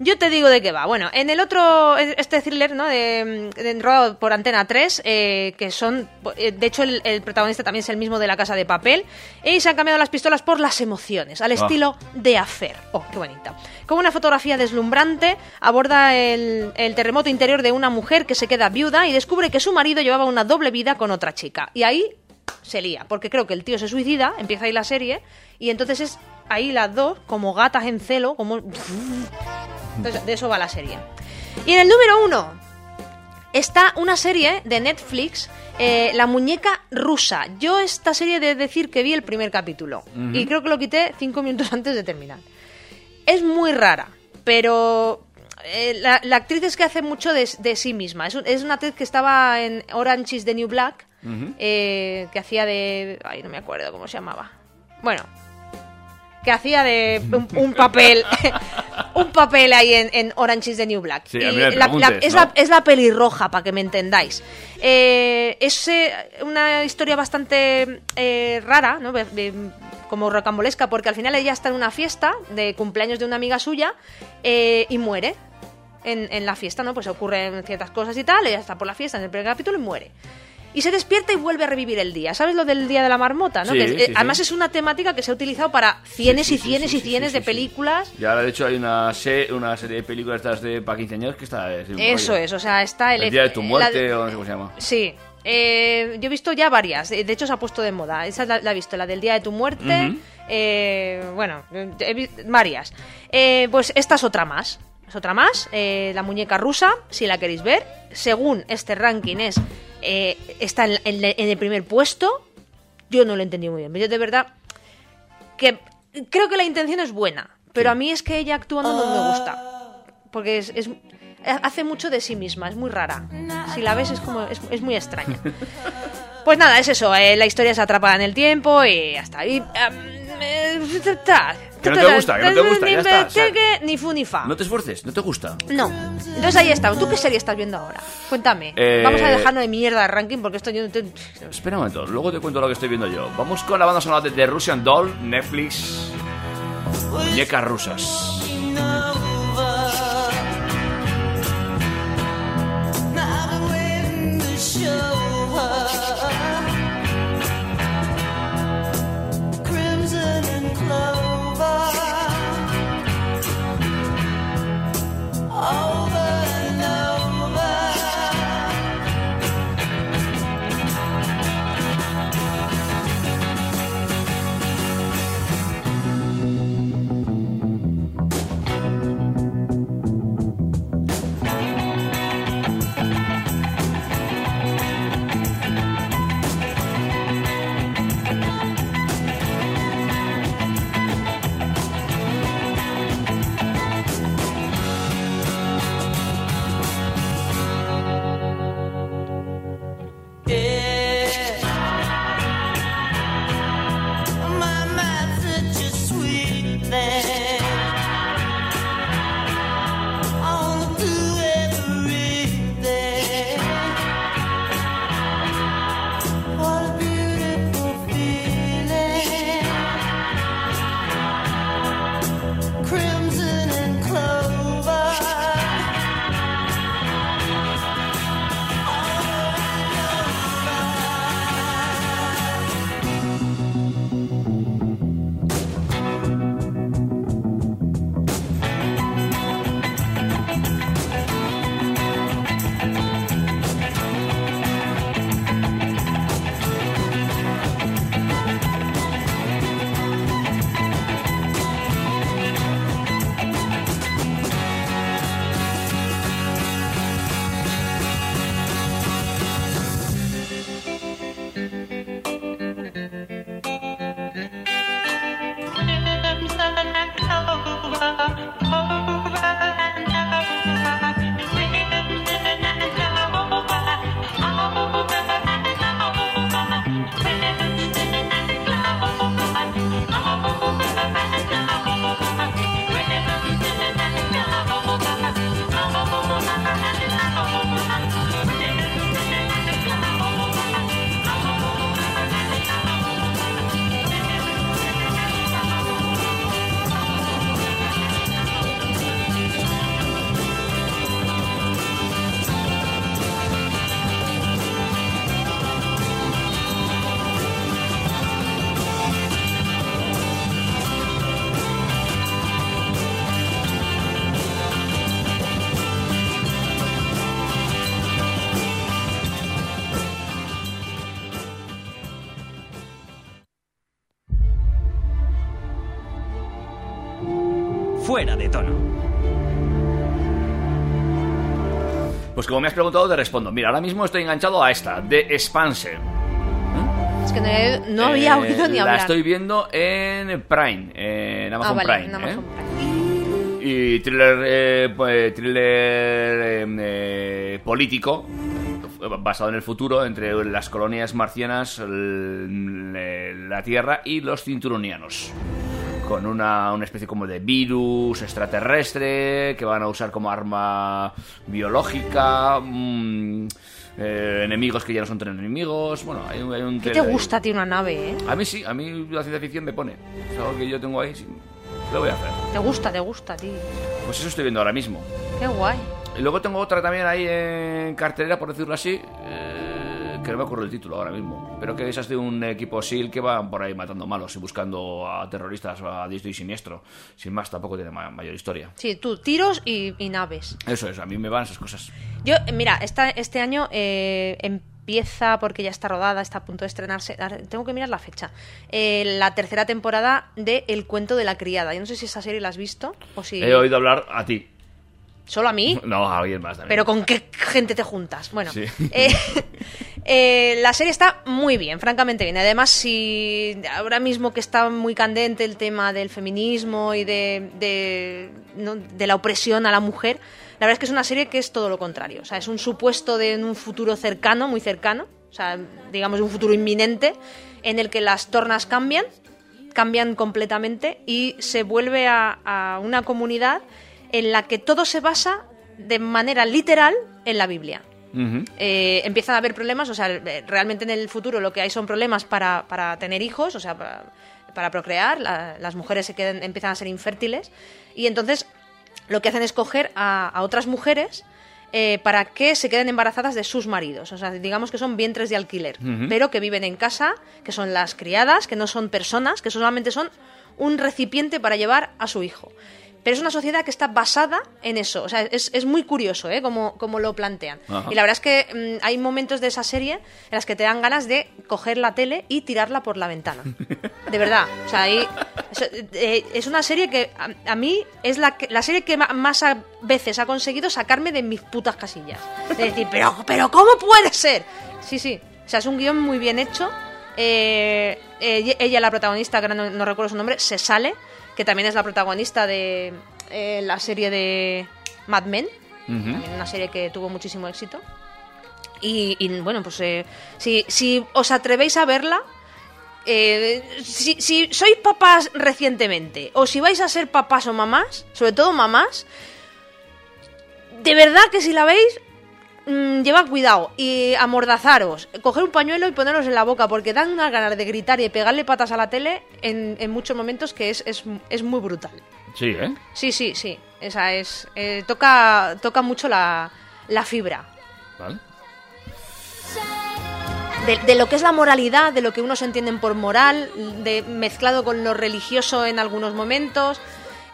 Yo te digo de qué va. Bueno, en el otro, este thriller, ¿no? De, de- rodado por Antena 3, eh, que son. eh, De hecho, el, el protagonista también es el mismo de La Casa de Papel. Y se han cambiado las pistolas por las emociones, al Ah. estilo de Affair. Oh, qué bonita. Con una fotografía deslumbrante, aborda el, el terremoto interior de una mujer que se queda viuda y descubre que su marido llevaba una doble vida con otra chica. Y ahí se lía, porque creo que el tío se suicida, empieza ahí la serie, y entonces es ahí las dos, como gatas en celo, como... Entonces, de eso va la serie. Y en el número uno está una serie de Netflix Eh, la muñeca rusa. Yo esta serie de decir que vi el primer capítulo y creo que lo quité cinco minutos antes de terminar. Es muy rara, pero eh, la, la actriz es que hace mucho de, de sí misma. Es, un- es una actriz que estaba en Orange is the New Black, eh, que hacía de... Ay, no me acuerdo cómo se llamaba. Bueno, que hacía de un, un papel un papel ahí en, en Orange is the New Black. Sí, Y la- la- es, ¿no? la, es la pelirroja, para que me entendáis. Eh, es eh, una historia bastante eh, rara, ¿no? Be- be- como rocambolesca, porque al final ella está en una fiesta de cumpleaños de una amiga suya eh, y muere. En, en la fiesta, ¿no? Pues ocurren ciertas cosas y tal, ella está por la fiesta en el primer capítulo y muere. Y se despierta y vuelve a revivir el día. ¿Sabes lo del día de la marmota? ¿no? Sí, Que es- sí, eh, sí. Además es una temática que se ha utilizado para cienes y cienes y cienes de películas. Y ahora, de hecho, hay una, se- una serie de películas estas de para quinceañeros que está... es un Eso rollo. es, o sea, está el... El día de tu la- muerte, o no sé cómo se llama. Sí. Eh, yo he visto ya varias, de hecho se ha puesto de moda. Esa la, la he visto, la del día de tu muerte. Ujú. eh, bueno, varias. Eh, pues esta es otra más. Es otra más, eh, la muñeca rusa, si la queréis ver. Según este ranking es eh, está en, en- en el primer puesto. Yo no lo entendí muy bien. Yo de verdad que creo que la intención es buena, pero a mí es que ella actuando no me gusta. Porque es, es- hace mucho de sí misma, es muy rara. Si la ves es como es, es muy extraña. Pues nada, es eso, eh, la historia se atrapa en el tiempo y hasta ahí. Que no te gusta, que no te gusta, ya está, o sea- Ni fu ni fa. No te esfuerces, no te gusta. No. Entonces ahí está. ¿Tú qué serie estás viendo ahora? Cuéntame. Eh, Vamos a dejarnos de mierda de ranking porque esto yo no te... Espera un momento, luego te cuento lo que estoy viendo yo. Vamos con la banda sonora de The Russian Doll, Netflix. Muñecas rusas. Crimson and clover Oh. Tono. Pues como me has preguntado, te respondo. Mira, ahora mismo estoy enganchado a esta, de Expanse. Es que no, no había Eh, oído ni La hablar. estoy viendo en Prime, en ah, Amazon vale, Prime. en Amazon ¿eh? Prime. Y thriller, eh, pues, thriller eh, eh, político basado en el futuro entre las colonias marcianas, la Tierra y los cinturonianos. Con una, una especie como de virus extraterrestre que van a usar como arma biológica. mm, eh, enemigos que ya no son tan enemigos. Bueno, hay un, hay un ¿Qué te gusta a ti una nave, eh? A mí sí, a mí la ciencia ficción me pone. Es algo que yo tengo ahí, sí. Lo voy a hacer. Te gusta, te gusta, tío. Pues eso estoy viendo ahora mismo. Qué guay. Y luego tengo otra también ahí en cartelera, por decirlo así, eh, que no me acuerdo el título ahora mismo. Pero que esa es de un equipo SEAL que van por ahí matando malos y buscando a terroristas a diestro y siniestro. Sin más, tampoco tiene ma- mayor historia. Sí, tú, tiros y, y naves. Eso es, a mí me van esas cosas. Yo, mira, esta, este año eh, empieza, porque ya está rodada, está a punto de estrenarse, tengo que mirar la fecha, eh, la tercera temporada de El cuento de la criada. Yo no sé si esa serie la has visto o si... He oído hablar a ti. ¿Solo a mí? No, a alguien más también. ¿Pero con qué gente te juntas? Bueno, Sí. eh, eh, la serie está muy bien, francamente bien. Además, si ahora mismo que está muy candente el tema del feminismo y de, de, ¿no? de la opresión a la mujer, la verdad es que es una serie que es todo lo contrario. O sea, es un supuesto de un futuro cercano, muy cercano, o sea, digamos un futuro inminente, en el que las tornas cambian, cambian completamente y se vuelve a, a una comunidad en la que todo se basa de manera literal en la Biblia. Eh, empiezan a haber problemas, o sea, eh, realmente en el futuro lo que hay son problemas para, para tener hijos, o sea, para, para procrear, la- las mujeres se quedan, empiezan a ser infértiles, y entonces lo que hacen es coger a, a otras mujeres eh, para que se queden embarazadas de sus maridos, o sea, digamos que son vientres de alquiler, pero que viven en casa, que son las criadas, que no son personas, que solamente son un recipiente para llevar a su hijo. Pero es una sociedad que está basada en eso. O sea, es, es muy curioso, ¿eh? Como, como lo plantean. Ajá. Y la verdad es que mm, hay momentos de esa serie en las que te dan ganas de coger la tele y tirarla por la ventana. De verdad. O sea, ahí, eso, eh, es una serie que a, a mí es la, que- la serie que más a veces ha conseguido sacarme de mis putas casillas. De decir, pero, pero ¿cómo puede ser? Sí, sí. O sea, es un guion muy bien hecho. Eh, ella, ella, la protagonista, que no, no recuerdo su nombre, se sale, que también es la protagonista de eh, la serie de Mad Men, también una serie que tuvo muchísimo éxito. Y, y, bueno, pues eh, si, si os atrevéis a verla, eh, si, si sois papás recientemente, o si vais a ser papás o mamás, sobre todo mamás, de verdad que si la veis, mm, llevad cuidado y amordazaros, coger un pañuelo y poneros en la boca, porque dan unas ganas de gritar y de pegarle patas a la tele en, en muchos momentos que es, es, es muy brutal. Sí, ¿eh? Sí, sí, sí. Esa es. eh, toca, toca mucho la, la fibra. Vale. De, de lo que es la moralidad, de lo que unos entienden por moral, de, mezclado con lo religioso en algunos momentos,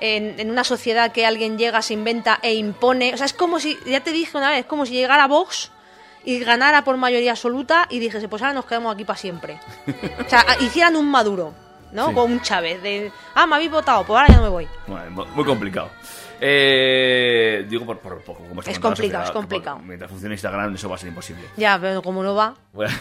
en, en una sociedad que alguien llega, se inventa e impone. O sea, es como si, ya te dije una vez, es como si llegara Vox y ganara por mayoría absoluta y dijese, pues ahora nos quedamos aquí para siempre. O sea, hicieran un Maduro, ¿no? Sí. Con un Chávez, de, ah, me habéis votado, pues ahora ya no me voy. Bueno, mu- muy complicado. Eh, digo por, por poco. Como está Es complicado, sociedad, es complicado. por- mientras funcione Instagram, eso va a ser imposible. Ya, pero como no va. Bueno.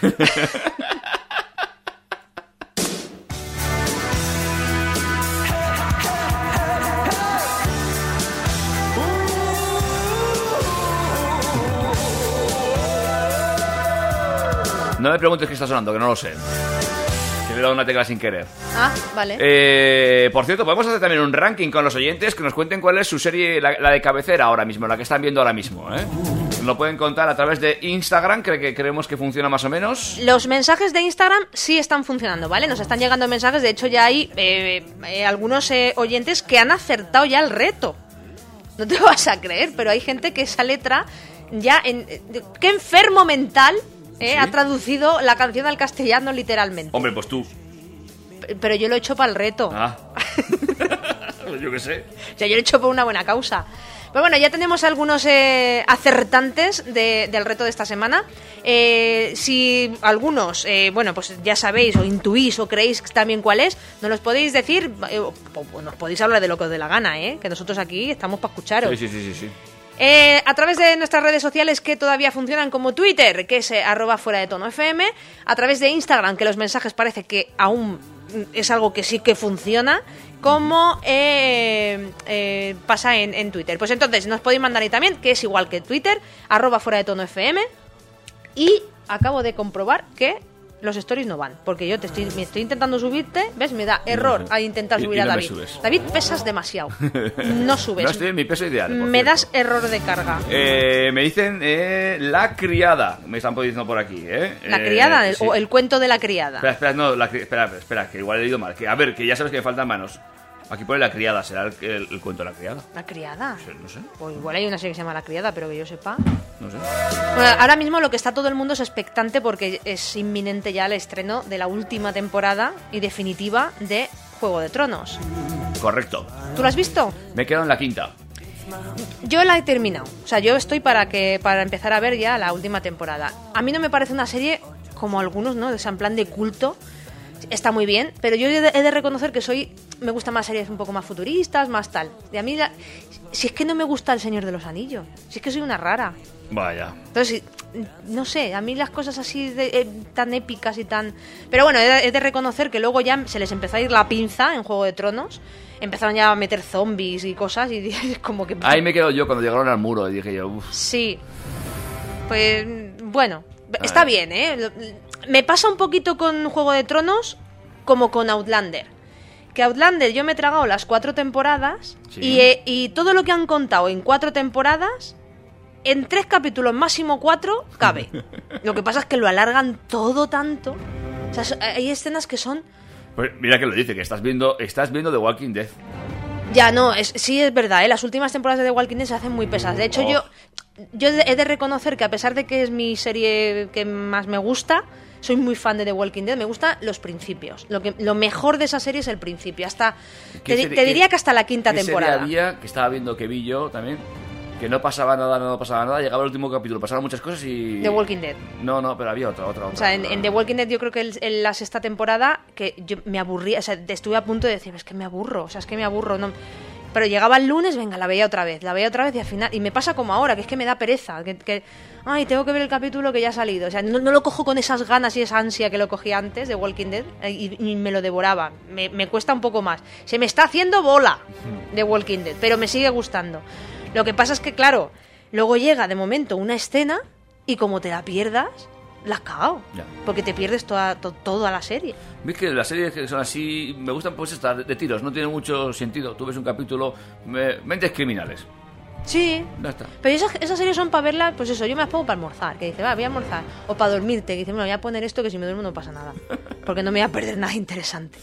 No me preguntes qué está sonando, que no lo sé. Que le he dado una tecla sin querer. Ah, vale. Eh, por cierto, podemos hacer también un ranking con los oyentes que nos cuenten cuál es su serie, la, la de cabecera ahora mismo, la que están viendo ahora mismo. ¿eh? Lo pueden contar a través de Instagram, que, que creemos que funciona más o menos. Los mensajes de Instagram sí están funcionando, ¿vale? Nos están llegando mensajes, de hecho ya hay eh, eh, algunos eh, oyentes que han acertado ya el reto. No te lo vas a creer, pero hay gente que esa letra ya en... ¡Qué enfermo mental! Eh, ¿Sí? Ha traducido la canción al castellano literalmente. Hombre, pues tú. P- Pero yo lo he hecho para el reto. Ah. Yo qué sé. O sea, yo lo he hecho por una buena causa. Pero bueno, ya tenemos algunos eh, acertantes de- del reto de esta semana. Eh, si algunos, eh, bueno, pues ya sabéis o intuís o creéis también cuál es, nos los podéis decir, eh, o, o nos podéis hablar de lo que os dé la gana, ¿eh? Que nosotros aquí estamos para escucharos. Sí, sí, sí, sí. Eh, a través de nuestras redes sociales que todavía funcionan como Twitter, que es eh, arroba fuera de tono FM, a través de Instagram, que los mensajes parece que aún es algo que sí que funciona, como eh, pasa en, en Twitter. Pues entonces nos podéis mandar ahí también, que es igual que Twitter, arroba fuera de tono FM, y acabo de comprobar que los stories no van, porque yo te estoy, me estoy intentando subirte, ¿ves? Me da error sé. a intentar Y- subir y a no me David. subes. David, pesas demasiado. No subes. No estoy en mi peso ideal. por me cierto. das error de carga. Eh, me dicen eh, la criada. Me están diciendo por aquí, ¿eh? La Eh, criada, el- sí. o el cuento de la criada. Espera, espera, no, la espera, espera, que igual he leído mal. Que, a ver, que ya sabes que me faltan manos. Aquí pone la criada, será el, el- el cuento de la criada. ¿La criada? No sé, Pues igual hay una serie que se llama La criada, pero que yo sepa. no sé. Bueno, ahora mismo lo que está todo el mundo es expectante porque es inminente ya el estreno de la última temporada y definitiva de Juego de Tronos. Correcto. ¿Tú lo has visto? Me he quedado en la quinta. Yo la he terminado. O sea, yo estoy para que para empezar a ver ya la última temporada. A mí no me parece una serie como algunos, ¿no? O sea, en plan de culto. Está muy bien, pero yo he de, he de reconocer que soy me gustan más series un poco más futuristas, más tal. Y a mí la- si es que no me gusta El Señor de los Anillos, si es que soy una rara. Vaya. Entonces, no sé, a mí las cosas así de- eh, tan épicas y tan... Pero bueno, he de, he de reconocer que luego ya se les empezó a ir la pinza en Juego de Tronos. Empezaron ya a meter zombies y cosas y como que... Ahí me quedo yo cuando llegaron al muro y dije yo, uff. Sí. Pues bueno, está bien, ¿eh? Me pasa un poquito con Juego de Tronos como con Outlander. Que Outlander yo me he tragado las cuatro temporadas Sí. y, todo lo que han contado en cuatro temporadas, en tres capítulos, máximo cuatro, cabe. lo que pasa es que lo alargan todo tanto. O sea, so- hay escenas que son... Pues mira que lo dice, que estás viendo, estás viendo The Walking Dead. Ya, no, es, sí es verdad, ¿eh? las últimas temporadas de The Walking Dead se hacen muy pesadas. De hecho, Oh. yo, yo he de reconocer que a pesar de que es mi serie que más me gusta, soy muy fan de The Walking Dead, me gustan los principios. Lo, que, lo mejor de esa serie es el principio. Hasta ¿Qué te, serie- te diría que hasta la quinta qué serie temporada. había que estaba viendo que vi yo también? Que no pasaba nada, no pasaba nada. Llegaba el último capítulo, pasaban muchas cosas y. The Walking Dead. No, no, pero había otra, otra, otra. O sea, en, en The Walking Dead yo creo que el- en la sexta temporada que yo me aburría, o sea, estuve a punto de decir, es que me aburro, o sea, es que me aburro, no. Pero llegaba el lunes, venga, la veía otra vez, la veía otra vez y al final, y me pasa como ahora, que es que me da pereza, que, ay, tengo que ver el capítulo que ya ha salido, o sea, no, lo cojo con esas ganas y esa ansia que lo cogí antes de Walking Dead eh, y, y me lo devoraba, me, me cuesta un poco más. Se me está haciendo bola de Walking Dead, pero me sigue gustando. Lo que pasa es que, claro, luego llega de momento una escena y como te la pierdas, la has cagado. Ya. Porque te pierdes toda, to- toda la serie. Ves que las series que son así, me gustan pues estas de tiros, no tiene mucho sentido. Tú ves un capítulo, me- mentes criminales. Sí. Ya está. Pero esas, esas series son para verlas, pues eso, yo me las pongo para almorzar, que dice, va, voy a almorzar. O para dormirte, que dice, bueno, voy a poner esto que si me duermo no pasa nada. Porque no me voy a perder nada interesante.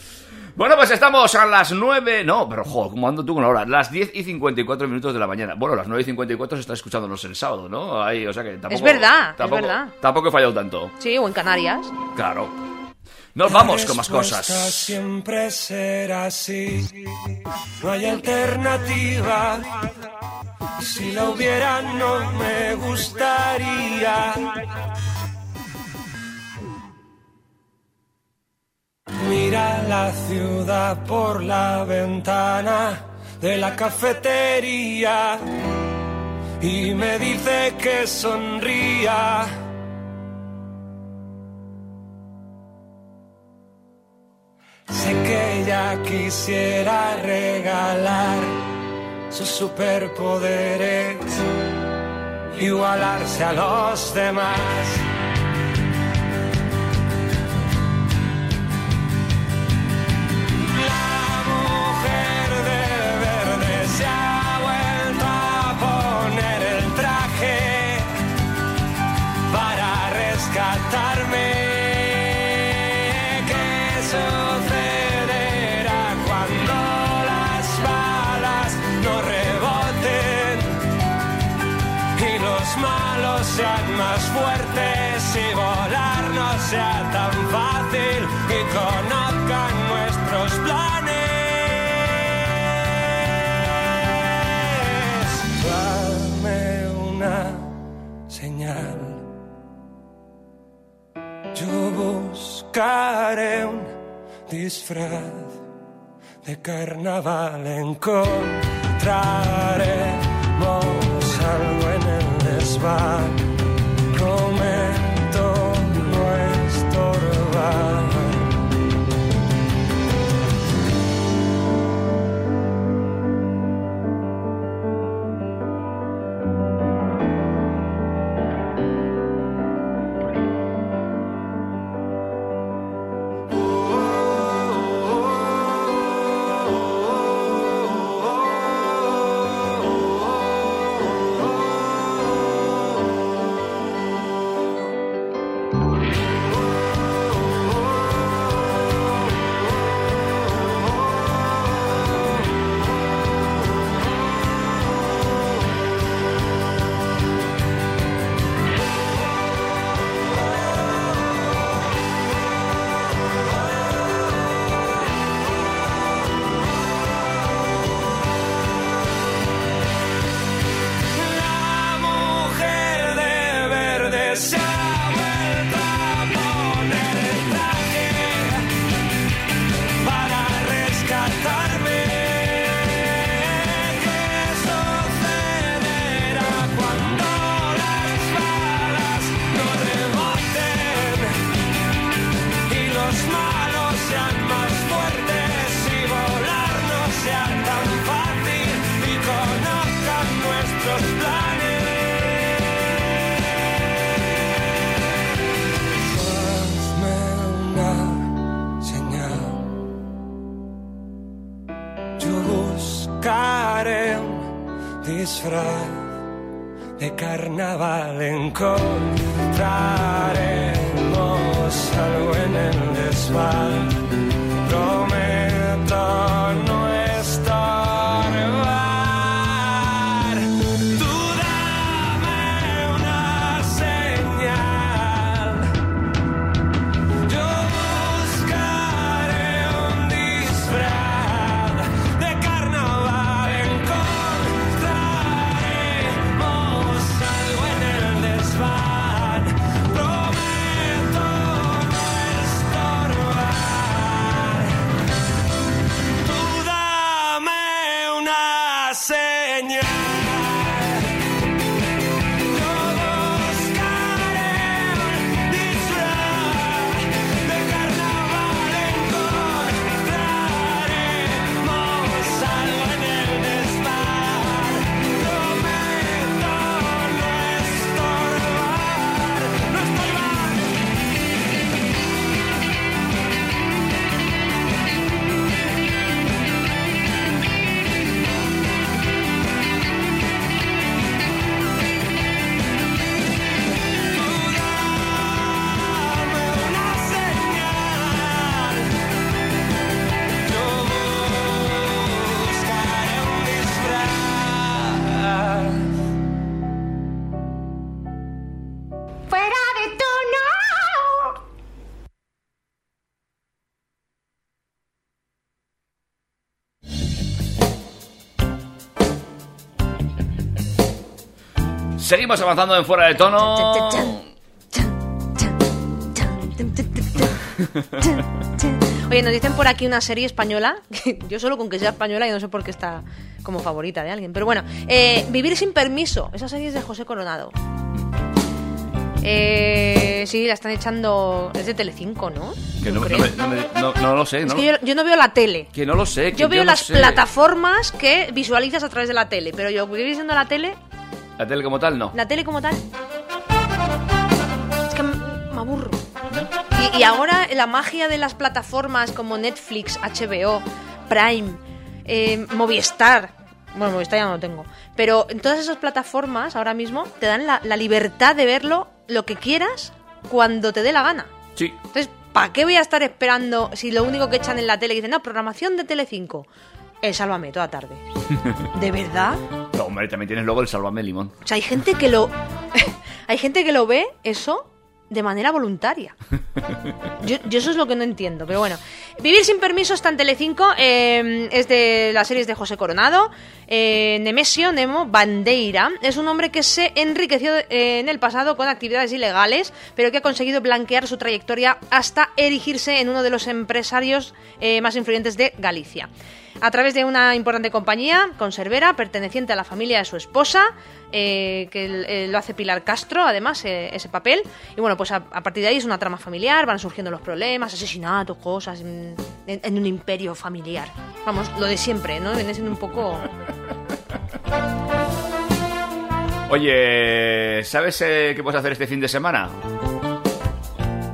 Bueno, pues estamos a las 9. No, pero joder, ¿cómo ando tú con la hora? Las 10 y 54 minutos de la mañana. Bueno, las 9 y 54 se está escuchándonos el sábado, ¿no? Ahí, o sea que tampoco. Es verdad, es tampoco, verdad. Tampoco he fallado tanto. Sí, o en Canarias. Claro. Nos vamos con más cosas. siempre será así. No hay alternativa. Si la hubiera, no me gustaría. Mira la ciudad por la ventana de la cafetería y me dice que sonría. Sé que ella quisiera regalar sus superpoderes, igualarse a los demás. Buscaré un disfraz de carnaval. Encontraremos algo en el desván. Prometo no estorbar. Seguimos avanzando en fuera de tono. Oye, nos dicen por aquí una serie española, yo solo con que sea española y no sé por qué está como favorita de alguien. Pero bueno, eh, Vivir sin permiso, esa serie es de José Coronado. Eh, sí, la están echando. Es de Telecinco, ¿no? Que no, no me- no me- no- no lo sé, Es ¿no? que yo, yo no veo la tele. Que no lo sé. que Yo veo las sé. plataformas que visualizas a través de la tele, pero yo vivir siendo la tele, La tele como tal, no. la tele como tal. Es que me aburro. Y, y ahora la magia de las plataformas como Netflix, HBO, Prime, eh, Movistar. Bueno, Movistar ya no lo tengo. Pero en todas esas plataformas ahora mismo te dan la, la libertad de verlo lo que quieras cuando te dé la gana. Sí. Entonces, ¿para qué voy a estar esperando si lo único que echan en la tele dicen, no, programación de Telecinco? El Sálvame toda tarde. ¿De verdad? También tienes luego el Sálvame Limón. O sea, hay gente que lo. hay gente que lo ve eso de manera voluntaria. Yo, yo eso es lo que no entiendo, pero bueno. Vivir sin permiso está en Telecinco, eh, es de las series de José Coronado. Eh, Nemesio Nemo Bandeira es un hombre que se enriqueció eh, en el pasado con actividades ilegales, pero que ha conseguido blanquear su trayectoria hasta erigirse en uno de los empresarios más influyentes de Galicia. A través de una importante compañía, conservera, perteneciente a la familia de su esposa, eh, que eh, lo hace Pilar Castro, además, eh, ese papel. Y bueno, pues a, a partir de ahí es una trama familiar, van surgiendo los problemas, asesinatos, cosas, en, en- un imperio familiar. Vamos, lo de siempre, ¿no? Viene siendo un poco... Oye, ¿sabes eh, qué puedes hacer este fin de semana?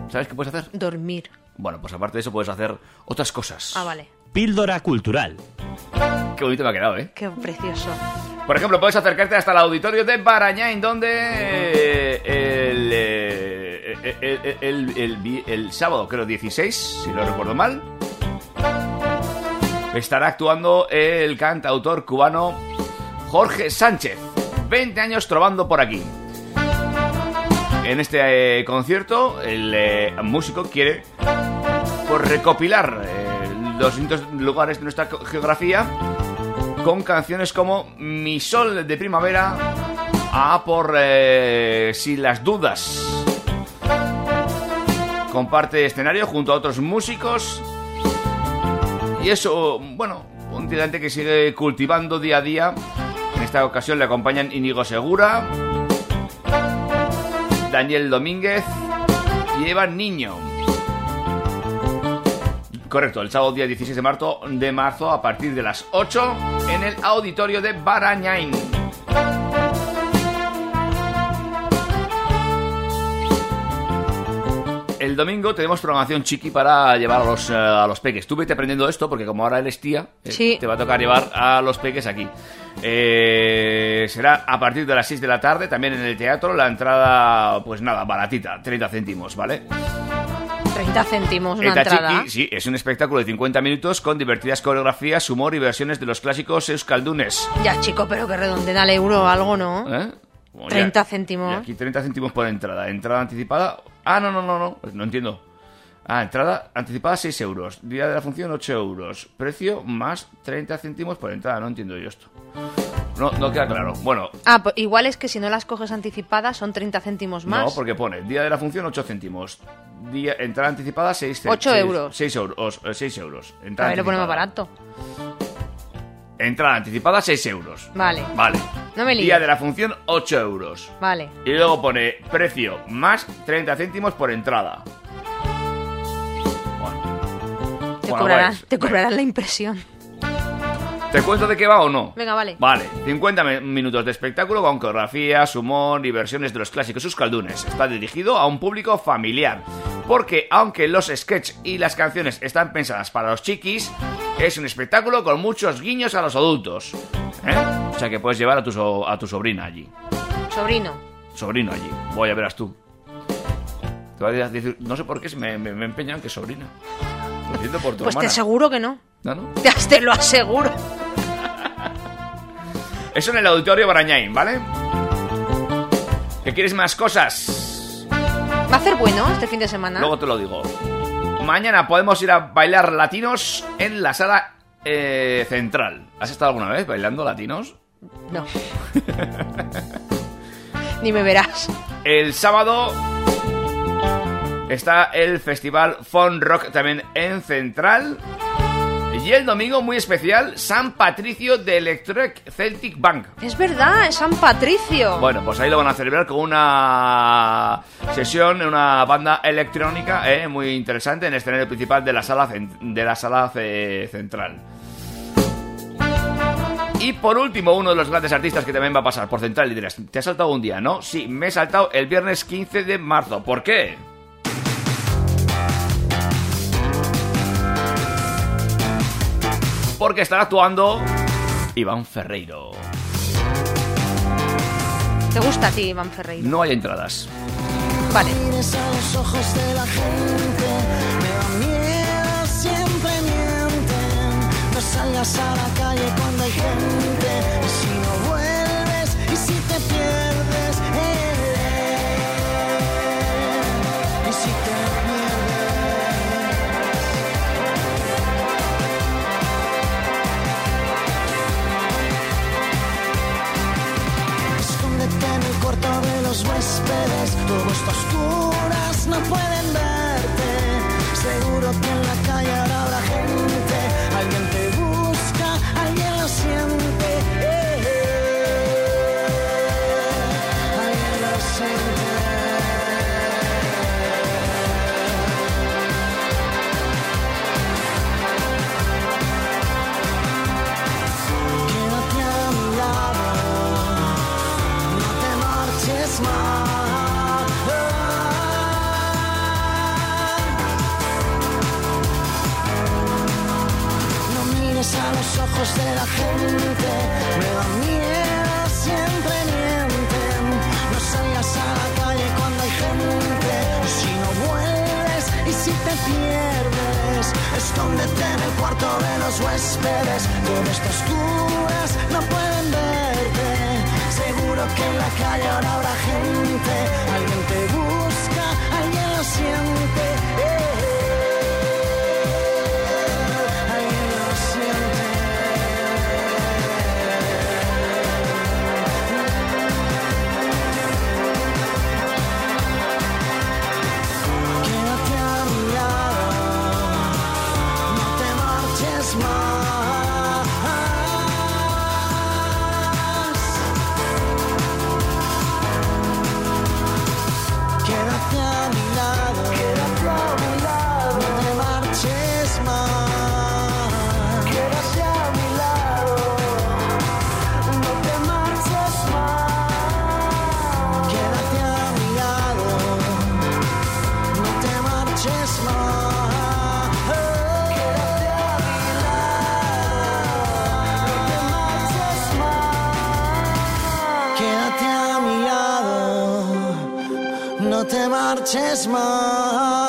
¿Sabes qué puedes hacer? Dormir. Bueno, pues aparte de eso puedes hacer otras cosas. Ah, vale. Píldora cultural. Qué bonito me ha quedado, ¿eh? Qué precioso. Por ejemplo, puedes acercarte hasta el auditorio de Barañáin, donde eh, el, eh, el, el- el- el sábado, creo, 16, si no recuerdo mal, estará actuando el cantautor cubano Jorge Sánchez. 20 años trovando por aquí. En este eh, concierto, el eh, músico quiere pues, recopilar eh, los distintos lugares de nuestra geografía con canciones como Mi Sol de Primavera, A por eh, Si las dudas. Comparte escenario junto a otros músicos. Y eso, bueno, un tirante que sigue cultivando día a día. En esta ocasión le acompañan Íñigo Segura, Daniel Domínguez y Eva Niño. Correcto, el sábado día 16 de marzo, de marzo a partir de las 8 en el auditorio de Barañain. El domingo tenemos programación chiqui para llevar a los, eh, a los peques. Tú vete aprendiendo esto porque como ahora eres tía, eh, Sí. te va a tocar llevar a los peques aquí. Eh, será a partir de las 6 de la tarde, también en el teatro. La entrada, pues nada, baratita, 30 céntimos, ¿vale? 30 céntimos una entrada. Sí, es un espectáculo de 50 minutos con divertidas coreografías, humor y versiones de los clásicos euskaldunes. Ya, chico, pero que redondeen al euro o algo, ¿no? ¿Eh? Bueno, 30 ya- céntimos. y aquí 30 céntimos por entrada. Entrada anticipada. Ah, no, no, no, no. Pues no entiendo. Ah, entrada anticipada 6 euros. Día de la función 8 euros. Precio más 30 céntimos por entrada. No entiendo yo esto. No, no queda claro. Bueno, Ah, pues igual es que si no las coges anticipadas son 30 céntimos más. no, porque pone día de la función 8 céntimos. Día, entrada anticipada 6 céntimos. Ocho euros. 6 euros. 6 euros. A Entrada ver, lo pone más anticipada. barato. Entrada anticipada 6 euros. Vale, Vale. No me líes. Día de la función 8 euros. vale. Y luego pone precio más 30 céntimos por entrada. Bueno. Te, Bueno, cobrarán, guay. te cobrarán la impresión. ¿Te cuento de qué va o no? Venga, vale. Vale, 50 mi- minutos de espectáculo con coreografías, humor y versiones de los clásicos euskaldunes. Está dirigido a un público familiar. Porque aunque los sketches y las canciones están pensadas para los chiquis, es un espectáculo con muchos guiños a los adultos. ¿Eh? O sea que puedes llevar a tu, so- a tu sobrina allí. Sobrino. Sobrino allí. Voy a verás tú. Te voy a decir, no sé por qué me, me, me empeñan que sobrina. Lo siento por tu Pues te hermana. aseguro que no. ¿No, no? Te, te lo aseguro. Eso en el auditorio Barañain, ¿vale? ¿Que quieres más cosas? Va a ser bueno este fin de semana. Luego te lo digo. Mañana podemos ir a bailar latinos en la sala eh, central. ¿Has estado alguna vez bailando latinos? No. Ni me verás. El sábado está el festival Fun Rock también en Central. Y el domingo, muy especial, San Patricio de Electric Celtic Bank. Es verdad, es San Patricio. Bueno, pues ahí lo van a celebrar con una sesión, una banda electrónica eh, muy interesante en el escenario principal de la sala, de la sala eh, central. Y por último, uno de los grandes artistas que también va a pasar por Central y dirás, ¿te has saltado un día? No, sí, me he saltado el viernes 15 de marzo. ¿Por qué? Porque estará actuando Iván Ferreiro. ¿Te gusta a ti, Iván Ferreira? No hay entradas. Vale. Salgas a la calle cuando hay gente, los huéspedes, todos oscuras no pueden verte. Seguro que en la calle ahora ojos de la gente, me da miedo, siempre mienten. No salgas a la calle cuando hay gente, si no vuelves y si te pierdes, escóndete en el cuarto de los huéspedes. Todo está a oscuras, no pueden verte. Seguro que en la calle ahora habrá gente, alguien te busca, alguien lo siente. eh, marches más.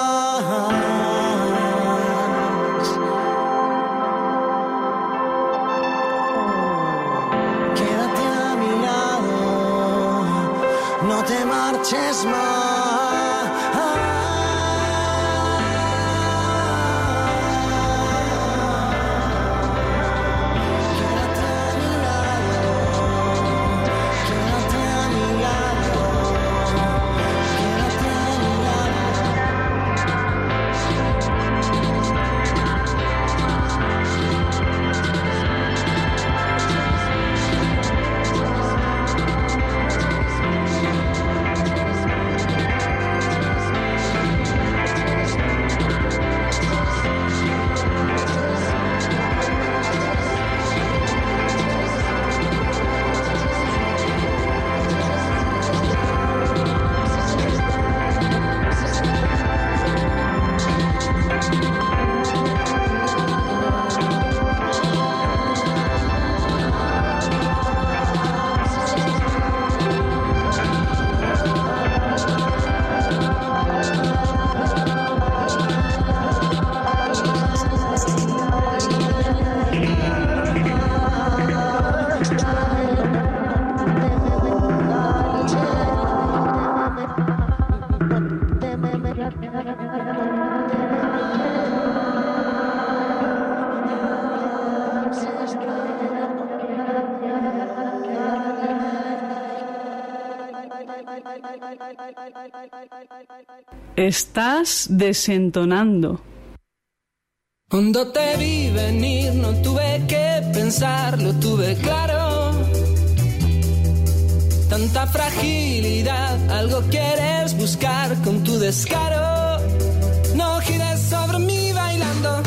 Estás desentonando. Cuando te vi venir no tuve que pensar, lo tuve claro. Tanta fragilidad, algo quieres buscar con tu descaro. No gires sobre mí bailando.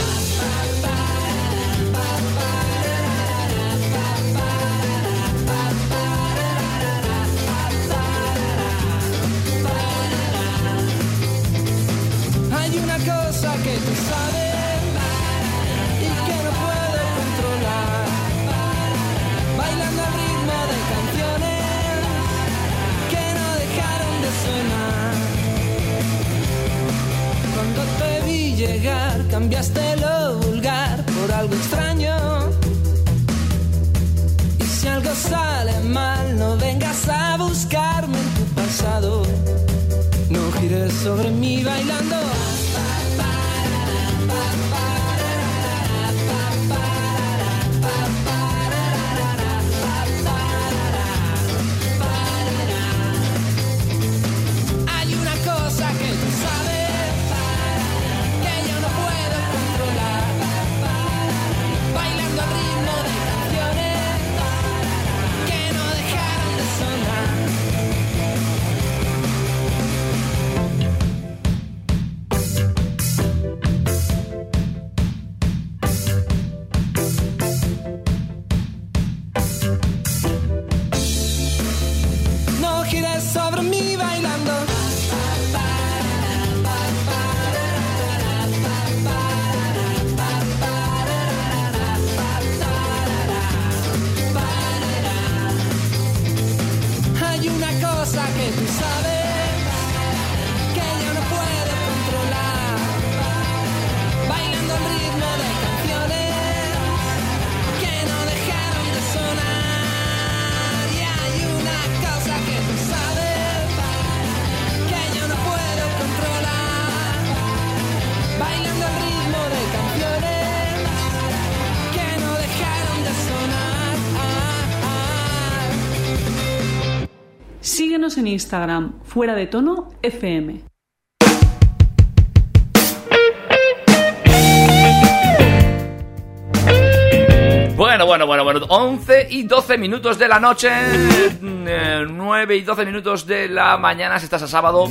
Que tú sabes y que no puedo controlar. Bailando al ritmo de canciones que no dejaron de sonar. Cuando te vi llegar, cambiaste lo vulgar por algo extraño. Y si algo sale mal, no vengas a buscarme en tu pasado. No gires sobre mí bailando. Instagram, fuera de tono FM. Bueno, bueno, bueno, bueno. 11 y 12 minutos de la noche. eh, 9 y 12 minutos de la mañana. Si estás a sábado.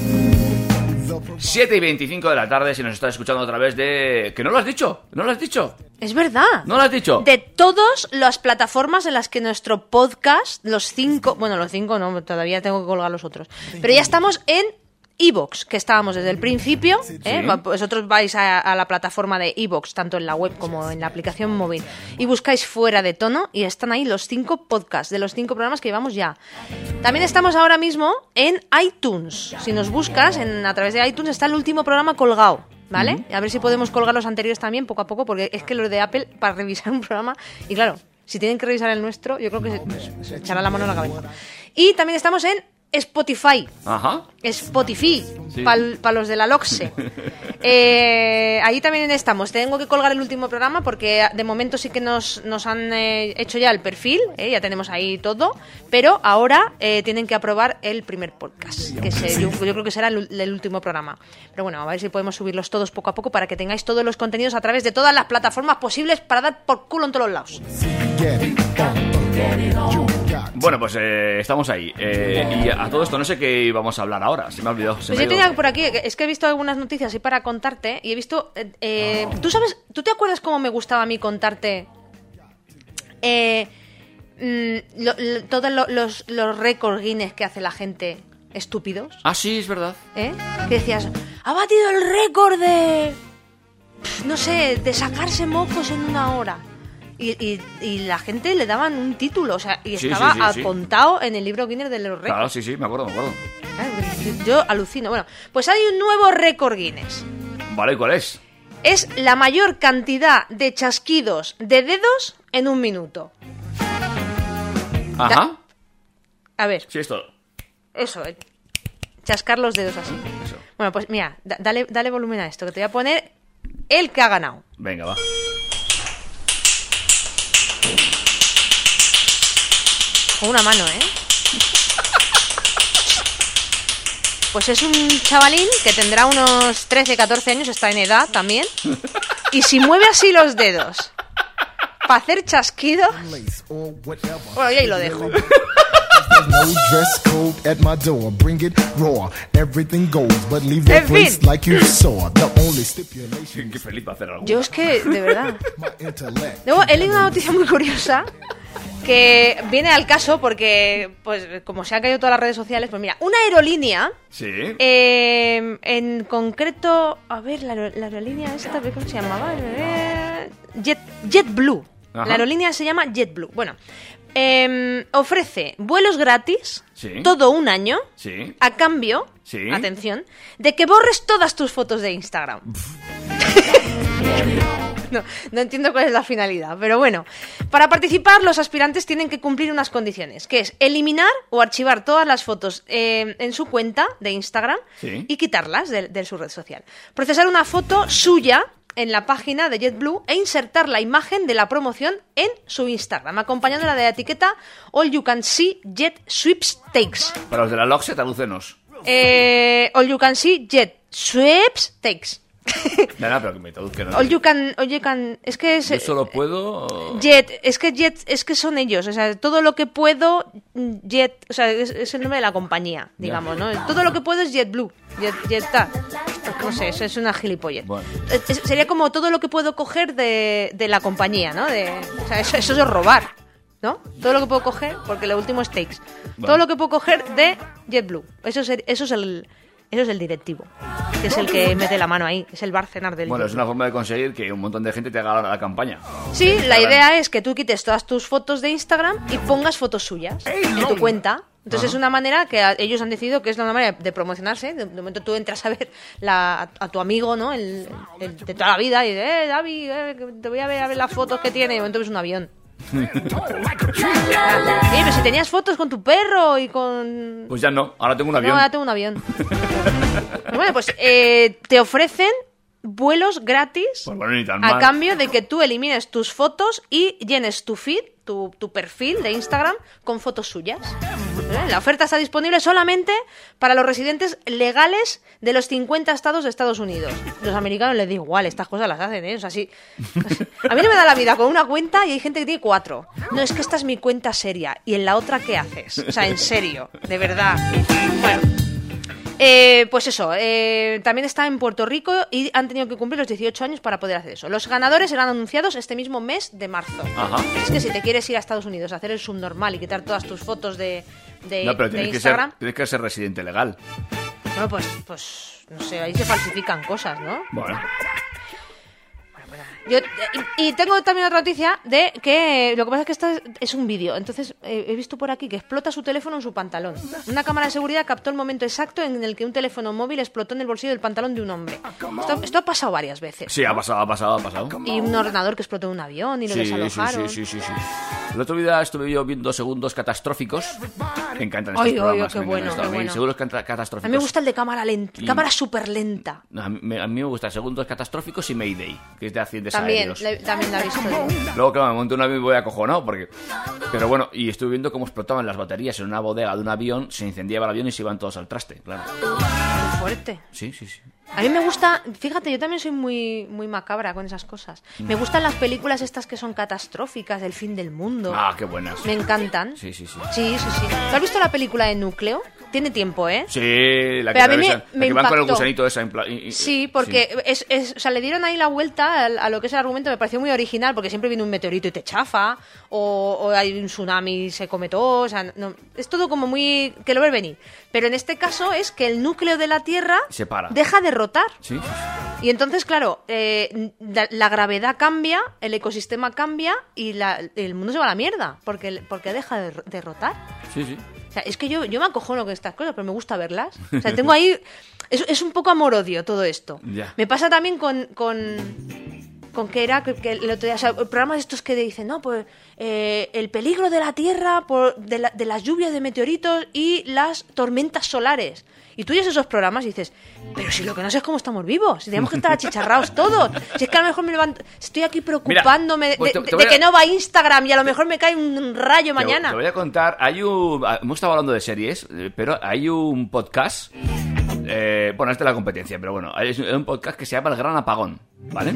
7 y 25 de la tarde. Si nos estás escuchando a través de. Que no lo has dicho. No lo has dicho. Es verdad. No lo has dicho. De todas las plataformas en las que nuestro podcast, los cinco, bueno, los cinco no, todavía tengo que colgar los otros, pero ya estamos en Evox, que estábamos desde el principio. ¿eh? Vosotros vais a, a la plataforma de Evox, tanto en la web como en la aplicación móvil, y buscáis fuera de tono y están ahí los cinco podcasts de los cinco programas que llevamos ya. También estamos ahora mismo en iTunes. Si nos buscas, en, a través de iTunes está el último programa colgado. ¿Vale? A ver si podemos colgar los anteriores también poco a poco, porque es que los de Apple, para revisar un programa, y claro, si tienen que revisar el nuestro, yo creo que se, se echará la mano en la cabeza. Y también estamos en Spotify. Ajá. Spotify, Sí. para los de la LOXE. Eh, ahí también estamos. Tengo que colgar el último programa porque de momento sí que nos, nos han eh, hecho ya el perfil, eh, ya tenemos ahí todo, pero ahora eh, tienen que aprobar el primer podcast, que se- yo, yo creo que será el, el último programa. Pero bueno, a ver si podemos subirlos todos poco a poco para que tengáis todos los contenidos a través de todas las plataformas posibles para dar por culo en todos los lados. Bueno, pues eh, estamos ahí. Eh, y a todo esto no sé qué íbamos a hablar ahora. Se me ha olvidado. se Pues me yo tenía por aquí, es que he visto algunas noticias y para contarte, y he visto... eh, eh, ¿Tú sabes, tú te acuerdas cómo me gustaba a mí contarte eh, mm, lo- lo- todos lo- los, los récords Guinness que hace la gente estúpidos? Ah, sí, es verdad. ¿Eh? Que decías, ha batido el récord de... No sé, de sacarse mocos en una hora. Y, y- y la gente le daban un título, o sea, y estaba sí, sí, sí. apuntado en el libro Guinness de los récords. Claro, sí, sí, me acuerdo, me acuerdo. Yo alucino. Bueno, pues hay un nuevo récord Guinness. Vale, ¿y cuál es? Es la mayor cantidad de chasquidos de dedos en un minuto. Ajá. A ver, Sí, esto. eso, eh, chascar los dedos así. Eso. Bueno, pues mira, da- dale, dale volumen a esto, que te voy a poner el que ha ganado. Venga, va. Con una mano, ¿eh? Pues es un chavalín que tendrá unos 13, 14 años, está en edad también. Y si mueve así los dedos para hacer chasquidos... Bueno, y ahí lo dejo. There's no dress code at my door. Bring it raw. Everything goes, but leave the En fin. place like you saw. The only stipulation Qué feliz va a hacer algo. Yo es que, de verdad. my intellect. Luego he leído una noticia muy curiosa que viene al caso porque, pues, como se han caído todas las redes sociales, pues mira, una aerolínea, Sí. eh, en concreto, a ver, la, la aerolínea esta, ¿cómo se llamaba? Eh, Jet, JetBlue. Ajá. La aerolínea se llama JetBlue. Bueno, eh, ofrece vuelos gratis Sí. todo un año Sí. a cambio, Sí. atención, de que borres todas tus fotos de Instagram. no, no entiendo cuál es la finalidad, pero bueno. Para participar, los aspirantes tienen que cumplir unas condiciones, que es eliminar o archivar todas las fotos eh, en su cuenta de Instagram y quitarlas de, de su red social. Procesar una foto suya en la página de JetBlue e insertar la imagen de la promoción en su Instagram, acompañándola de la etiqueta All You Can See Jet Sweepstakes. Para los de la LOXE, tradúcenos. Eh, all You Can See Jet Sweepstakes. Nada, pero que me traduzcan. All You Can, all you can es que es... Yo solo puedo. Jet, es que Jet, es que son ellos, o sea, todo lo que puedo, Jet, o sea, es, es el nombre de la compañía, digamos, ¿no? Todo lo que puedo es JetBlue, Jet, Jetstar. No sé, eso es una gilipollez. Bueno. Es- es- sería como todo lo que puedo coger de, de la compañía, ¿no? De, o sea, eso, eso es robar, ¿no? Todo lo que puedo coger, porque lo último es takes. Bueno. Todo lo que puedo coger de JetBlue. Eso es, el- eso es el... Eso es el directivo, que es el que mete la mano ahí, es el barcenar del Bueno, es una forma de conseguir que un montón de gente te haga la, la campaña. Sí, la idea es que tú quites todas tus fotos de Instagram y pongas fotos suyas en tu cuenta. Entonces es una manera que a- ellos han decidido que es una manera de promocionarse. De, de momento tú entras a ver la- a, a tu amigo, ¿no? El, el de toda la vida y dices, eh, David, eh, te voy a ver a ver las fotos que tiene. Y de momento ves un avión. Sí, pero si tenías fotos con tu perro y con... Pues ya no, ahora tengo un avión. No, ahora tengo un avión. Pues bueno, pues eh, te ofrecen vuelos gratis Pues bueno, ni tan a mal. cambio de que tú elimines tus fotos y llenes tu feed, tu, tu perfil de Instagram con fotos suyas. ¿Eh? La oferta está disponible solamente para los residentes legales de los 50 estados de Estados Unidos. Los americanos les da igual, estas cosas las hacen, ¿eh? O sea, sí. A mí no me da la vida con una cuenta y hay gente que tiene cuatro. No, es que esta es mi cuenta seria. ¿Y en la otra qué haces? O sea, en serio, de verdad. Bueno. Eh, pues eso, eh, también está en Puerto Rico y han tenido que cumplir los 18 años para poder hacer eso. Los ganadores serán anunciados este mismo mes de marzo. Ajá. Es que si te quieres ir a Estados Unidos a hacer el subnormal y quitar todas tus fotos de, de, No, pero de tienes que, ser, Instagram, tienes que ser residente legal. bueno, pues, pues no sé, ahí se falsifican cosas, ¿no? Bueno. Yo- y, y tengo también otra noticia de que lo que pasa es que esta es, es un vídeo. Entonces eh, he visto por aquí que explota su teléfono en su pantalón. Una cámara de seguridad captó el momento exacto en el que un teléfono móvil explotó en el bolsillo del pantalón de un hombre. Esto, esto ha pasado varias veces. Sí, ha pasado, ha pasado, ha pasado. Y un ordenador que explotó en un avión y lo Sí, desalojaron. sí, sí, sí, sí, sí. El otro día estuve yo viendo segundos catastróficos. Me encantan estos ay, programas. qué me encantan bueno, qué bueno. Segundos cata- A catastróficos. mí me gusta el de cámara lenta, cámara súper lenta. A mí, a mí me gusta segundos catastróficos y Mayday, que es de También, aéreos. le- también la he visto. yo. Luego, claro, me monto un avión y voy acojonado porque... Pero bueno, y estuve viendo cómo explotaban las baterías en una bodega de un avión, se incendiaba el avión y se iban todos al traste, claro. Muy fuerte. Sí, sí, sí. A mí me gusta, fíjate, yo también soy muy, muy macabra con esas cosas. Me gustan las películas estas que son catastróficas, del fin del mundo. Ah, qué buenas. Me encantan. Sí, sí, sí. Sí, sí, sí. ¿Tú has visto la película de Núcleo? Tiene tiempo, ¿eh? Sí, la que, Pero a mí me- la me que van con el gusanito esa y- y- Sí, porque Es, es- o sea, le dieron ahí la vuelta a, lo que es el argumento, me pareció muy original, porque siempre viene un meteorito y te chafa, o, o hay un tsunami y se come todo, o sea, no- es todo como muy... que lo ves venir. Pero en este caso es que el núcleo de la Tierra Se para. deja de rotar. Sí. Y entonces, claro, eh, la, la gravedad cambia, el ecosistema cambia y la- el mundo se va a la mierda, porque, porque deja de, de rotar. Sí, sí. O sea, es que yo, yo me acojono con estas cosas, pero me gusta verlas. O sea, tengo ahí... Es, es un poco amor-odio todo esto. Ya. Me pasa también con... con con que era que, que el otro día, o sea, programas estos que dicen, no, pues eh, el peligro de la Tierra por, de, la- de las lluvias de meteoritos y las tormentas solares. Y tú oyes esos programas y dices, pero si lo que no sé es cómo estamos vivos, si tenemos que estar achicharrados todos. Si es que a lo mejor me levanto, estoy aquí preocupándome de- pues de, te- te de voy a- que no va Instagram y a lo mejor me cae un rayo mañana. Te voy a contar, hay un... Hemos estado hablando de series, eh, pero hay un podcast... eh, bueno, es de la competencia, pero bueno, hay un podcast que se llama El Gran Apagón, ¿vale?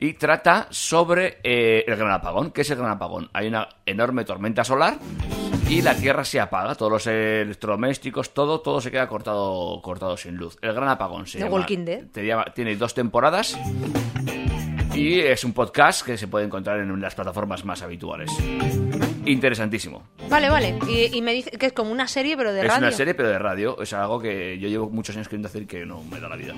Y trata sobre eh, el Gran Apagón. ¿Qué es el Gran Apagón? Hay una enorme tormenta solar y la Tierra se apaga, todos los electrodomésticos, todo, todo se queda cortado, cortado sin luz. El Gran Apagón se The llama- Walking Dead. te llama- tiene dos temporadas y es un podcast que se puede encontrar en las plataformas más habituales. Interesantísimo. Vale, vale. Y, y me dice que es como una serie, pero de es radio. una serie, pero de radio. Es algo que yo llevo muchos años queriendo hacer y que no me da la vida.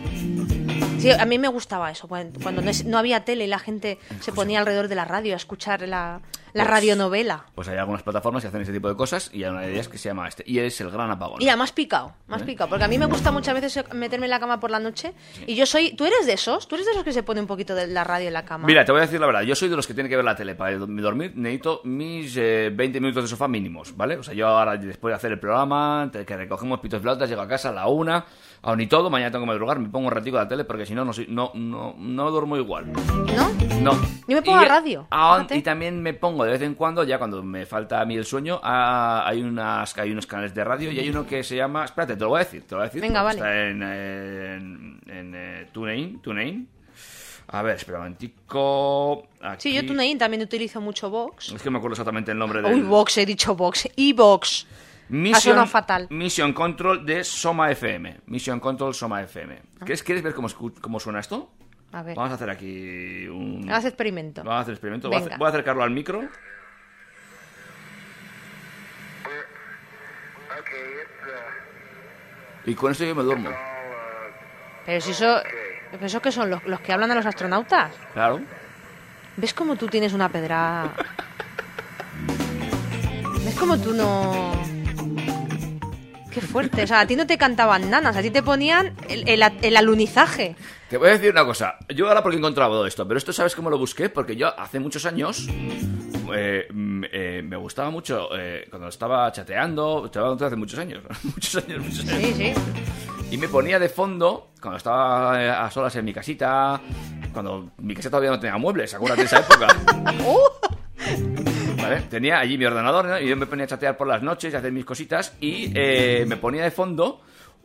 Sí, a mí me gustaba eso, cuando, no, es- no había tele y la gente se ponía alrededor de la radio a escuchar la, la Pues- radionovela. Pues hay algunas plataformas que hacen ese tipo de cosas y hay una de ellas que se llama este. Y es el gran apagón. Y además picado, más ¿Eh? picado, porque a mí me gusta muchas veces meterme en la cama por la noche y yo soy, tú eres de esos, tú eres de esos que se pone un poquito de la radio en la cama. Mira, te voy a decir la verdad. Yo soy de los que tienen que ver la tele. Para dormir necesito mis eh, 20 minutos de sofá mínimos, ¿vale? O sea, yo ahora después de hacer el programa, que recogemos pitos y flautas, llego a casa a la una, aún ni todo, mañana tengo que madrugar, me pongo un ratico la tele porque si no, no, no, no, no duermo igual. ¿No? No. Yo me pongo Y- a radio, ah, fíjate. y también me pongo de vez en cuando, ya cuando me falta a mí el sueño, ah, hay, unas, hay unos canales de radio y hay uno que se llama... Espérate, te lo voy a decir, te lo voy a decir. Venga, vale. Está en, en, en, eh, TuneIn, TuneIn. A ver, espera un momentico. Sí, yo TuneIn también utilizo mucho Vox. Es que me acuerdo exactamente el nombre de... Uy, Vox, he dicho Vox. E-Vox. Ha Mission, fatal. Mission Control de Soma FM. Mission Control Soma FM. Ah. ¿Quieres, ¿Quieres ver cómo, escu- cómo suena esto? A ver, Vamos a hacer aquí un... haz experimento. Vamos a hacer experimento. Voy a, Venga. acer- voy a acercarlo al micro. Y con esto yo me duermo. Pero si eso, ¿eso qué son? ¿Los, los que hablan a los astronautas? Claro. ¿Ves cómo tú tienes una pedra? ¿Ves cómo tú no...? Qué fuerte. O sea, a ti no te cantaban nanas, a ti te ponían el, el, el alunizaje. Te voy a decir una cosa. Yo ahora porque he encontrado todo esto, pero esto sabes cómo lo busqué, porque yo hace muchos años eh, mm, eh, me gustaba mucho eh, cuando estaba chateando, hace muchos años, muchos años, muchos años. Sí, sí. Y me ponía de fondo, cuando estaba a solas en mi casita, cuando mi casa todavía no tenía muebles, acuérdate de esa época. ¿Vale? Tenía allí mi ordenador ¿no? y yo me ponía a chatear por las noches y hacer mis cositas y me ponía de fondo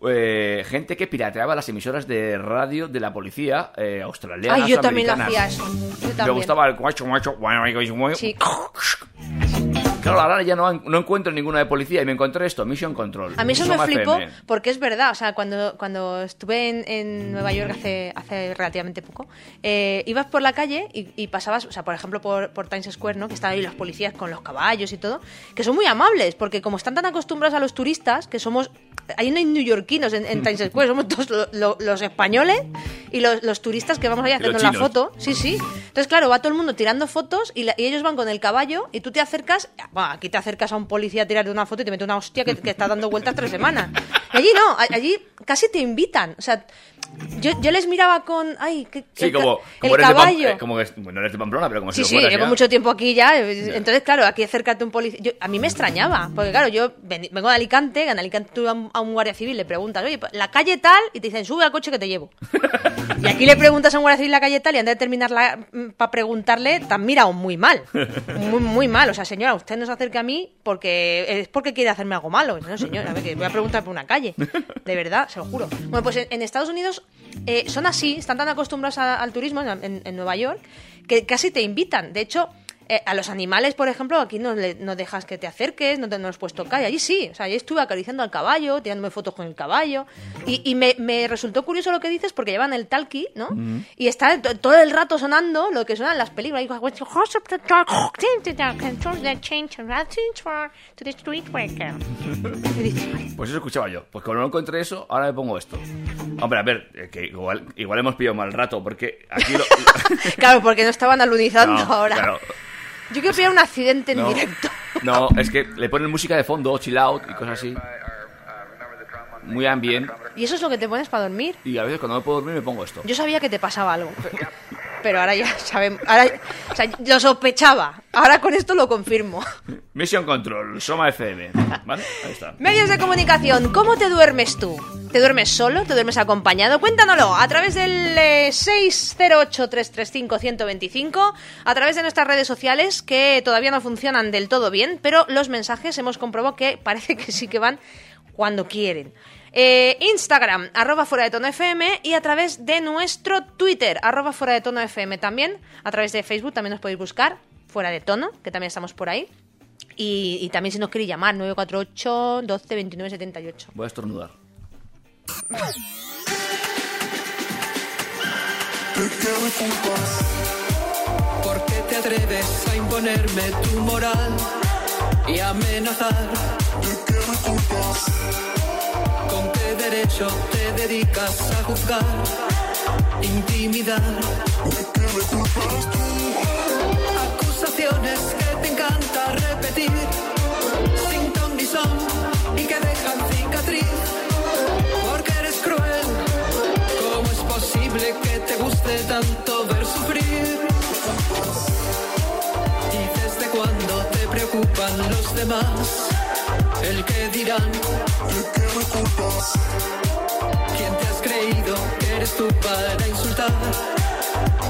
eh, gente que pirateaba las emisoras de radio de la policía eh, australiana. Ay, yo también lo hacía eso. Yo Me también. gustaba el guacho, guacho, guacho, Sí. Claro, ahora ya no, no encuentro ninguna de policía y me encontré esto, Mission Control. A mí eso me flipó FM. porque es verdad, o sea, cuando, cuando estuve en, en Nueva York hace, hace relativamente poco, eh, ibas por la calle y, y pasabas, o sea, por ejemplo, por, por Times Square, ¿no? Que estaban ahí los policías con los caballos y todo, que son muy amables, porque como están tan acostumbrados a los turistas, que somos, ahí no hay neoyorquinos en, en Times Square, somos todos lo- lo- los españoles y los, los turistas que vamos ahí haciendo la foto. Sí, sí. Entonces, claro, va todo el mundo tirando fotos y, la- y ellos van con el caballo y tú te acercas, bueno, aquí te acercas a un policía a tirarte una foto y te mete una hostia que, está dando vueltas tres semanas. Allí no, allí casi te invitan. O sea, yo, yo les miraba con, ay, que, Sí, el, como, el como eres de Pam- caballo. eh, como que, bueno, eres de Pamplona, pero como si Sí, lo sí, llevo ya. mucho tiempo aquí ya. eh, Entonces, claro, aquí acércate un policía. A mí me extrañaba, porque claro, yo ven- vengo de Alicante, en Alicante tú a un, a un guardia civil le preguntas, oye, la calle tal, y te dicen, sube al coche que te llevo. y aquí le preguntas a un guardia civil la calle tal, y antes de terminar para preguntarle, te han mirado muy mal. Muy, muy mal. O sea, señora, usted no se acerque a mí porque es porque quiere hacerme algo malo. No, señora, a ver, que voy a preguntar por una calle. De verdad, se lo juro. Bueno, pues en, en Estados Unidos eh, son así, están tan acostumbrados al turismo en, en- en Nueva York que casi te invitan. De hecho, eh, a los animales, por ejemplo, aquí no, le- no dejas que te acerques, no te no los puedes tocar. Y allí sí, o sea, allí estuve acariciando al caballo, tirándome fotos con el caballo. Y, y me, me resultó curioso lo que dices porque llevan el talkie, ¿no? Y está to- todo el rato sonando lo que suenan las películas. Y dices, "Ay, Pues eso escuchaba yo. Pues como no encontré eso, ahora me pongo esto. Hombre, a ver, eh, que igual, igual hemos pillado mal rato, porque aquí lo... Claro, porque no estaban alunizando No, ahora. claro. Yo quiero pillar un accidente en No. directo. No, es que le ponen música de fondo, chill out y cosas así. Muy ambient. ¿Y eso es lo que te pones para dormir? Y a veces cuando no puedo dormir me pongo esto. Yo sabía que te pasaba algo. Pero, ahora ya sabemos. Ahora, o sea, lo sospechaba. Ahora con esto lo confirmo. Mission Control, Soma FM. ¿Vale? Ahí está. Medios de comunicación, ¿cómo te duermes tú? ¿Te duermes solo? ¿Te duermes acompañado? Cuéntanoslo a través del eh, 608-335-125, a través de nuestras redes sociales que todavía no funcionan del todo bien, pero los mensajes hemos comprobado que parece que sí que van cuando quieren. Eh, Instagram, arroba fuera de tono FM y a través de nuestro Twitter, arroba fuera de tono FM también, a través de Facebook también nos podéis buscar, fuera de tono, que también estamos por ahí. Y, y también si nos queréis llamar, 948 12 29 78. Voy a estornudar. ¿Por qué te atreves a imponerme tu moral y a amenazar? ¿Con qué derecho te dedicas a juzgar, intimidar? Acusaciones que te encanta repetir, sin ton ni son y que dejan cicatriz. Porque eres cruel, ¿cómo es posible que te guste tanto ver sufrir? ¿Y desde cuándo te preocupan los demás? El que dirán. ¿Quién te has creído que eres tú para insultar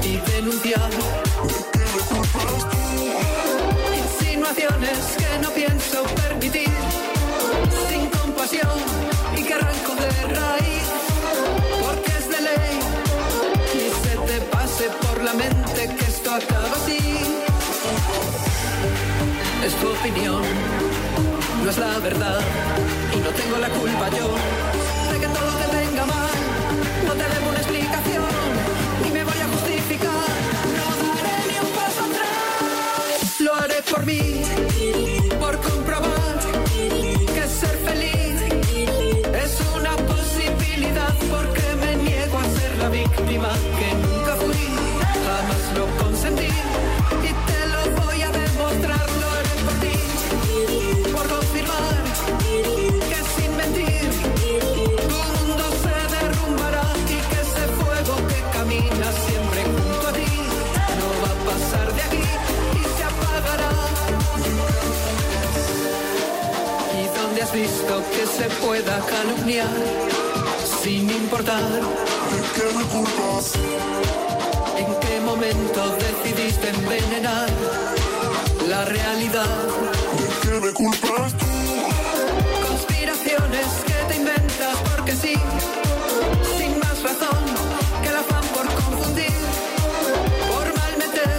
y denunciar? Insinuaciones que no pienso permitir, sin compasión y que arranco de raíz, porque es de ley. Ni se te pase por la mente que esto acaba así. Es tu opinión, no es la verdad, y no tengo la culpa yo de que todo te venga mal. No te debo una explicación, ni me voy a justificar. No daré ni un paso atrás. Lo haré por mí, por comprobar que ser feliz es una posibilidad, porque me niego a ser la víctima ¿Y dónde has visto que se pueda calumniar sin importar. ¿En qué me culpas? ¿En qué momento decidiste envenenar la realidad? ¿De qué me culpas tú? Conspiraciones que te inventas porque sí, sin más razón que el afán por confundir, por mal meter.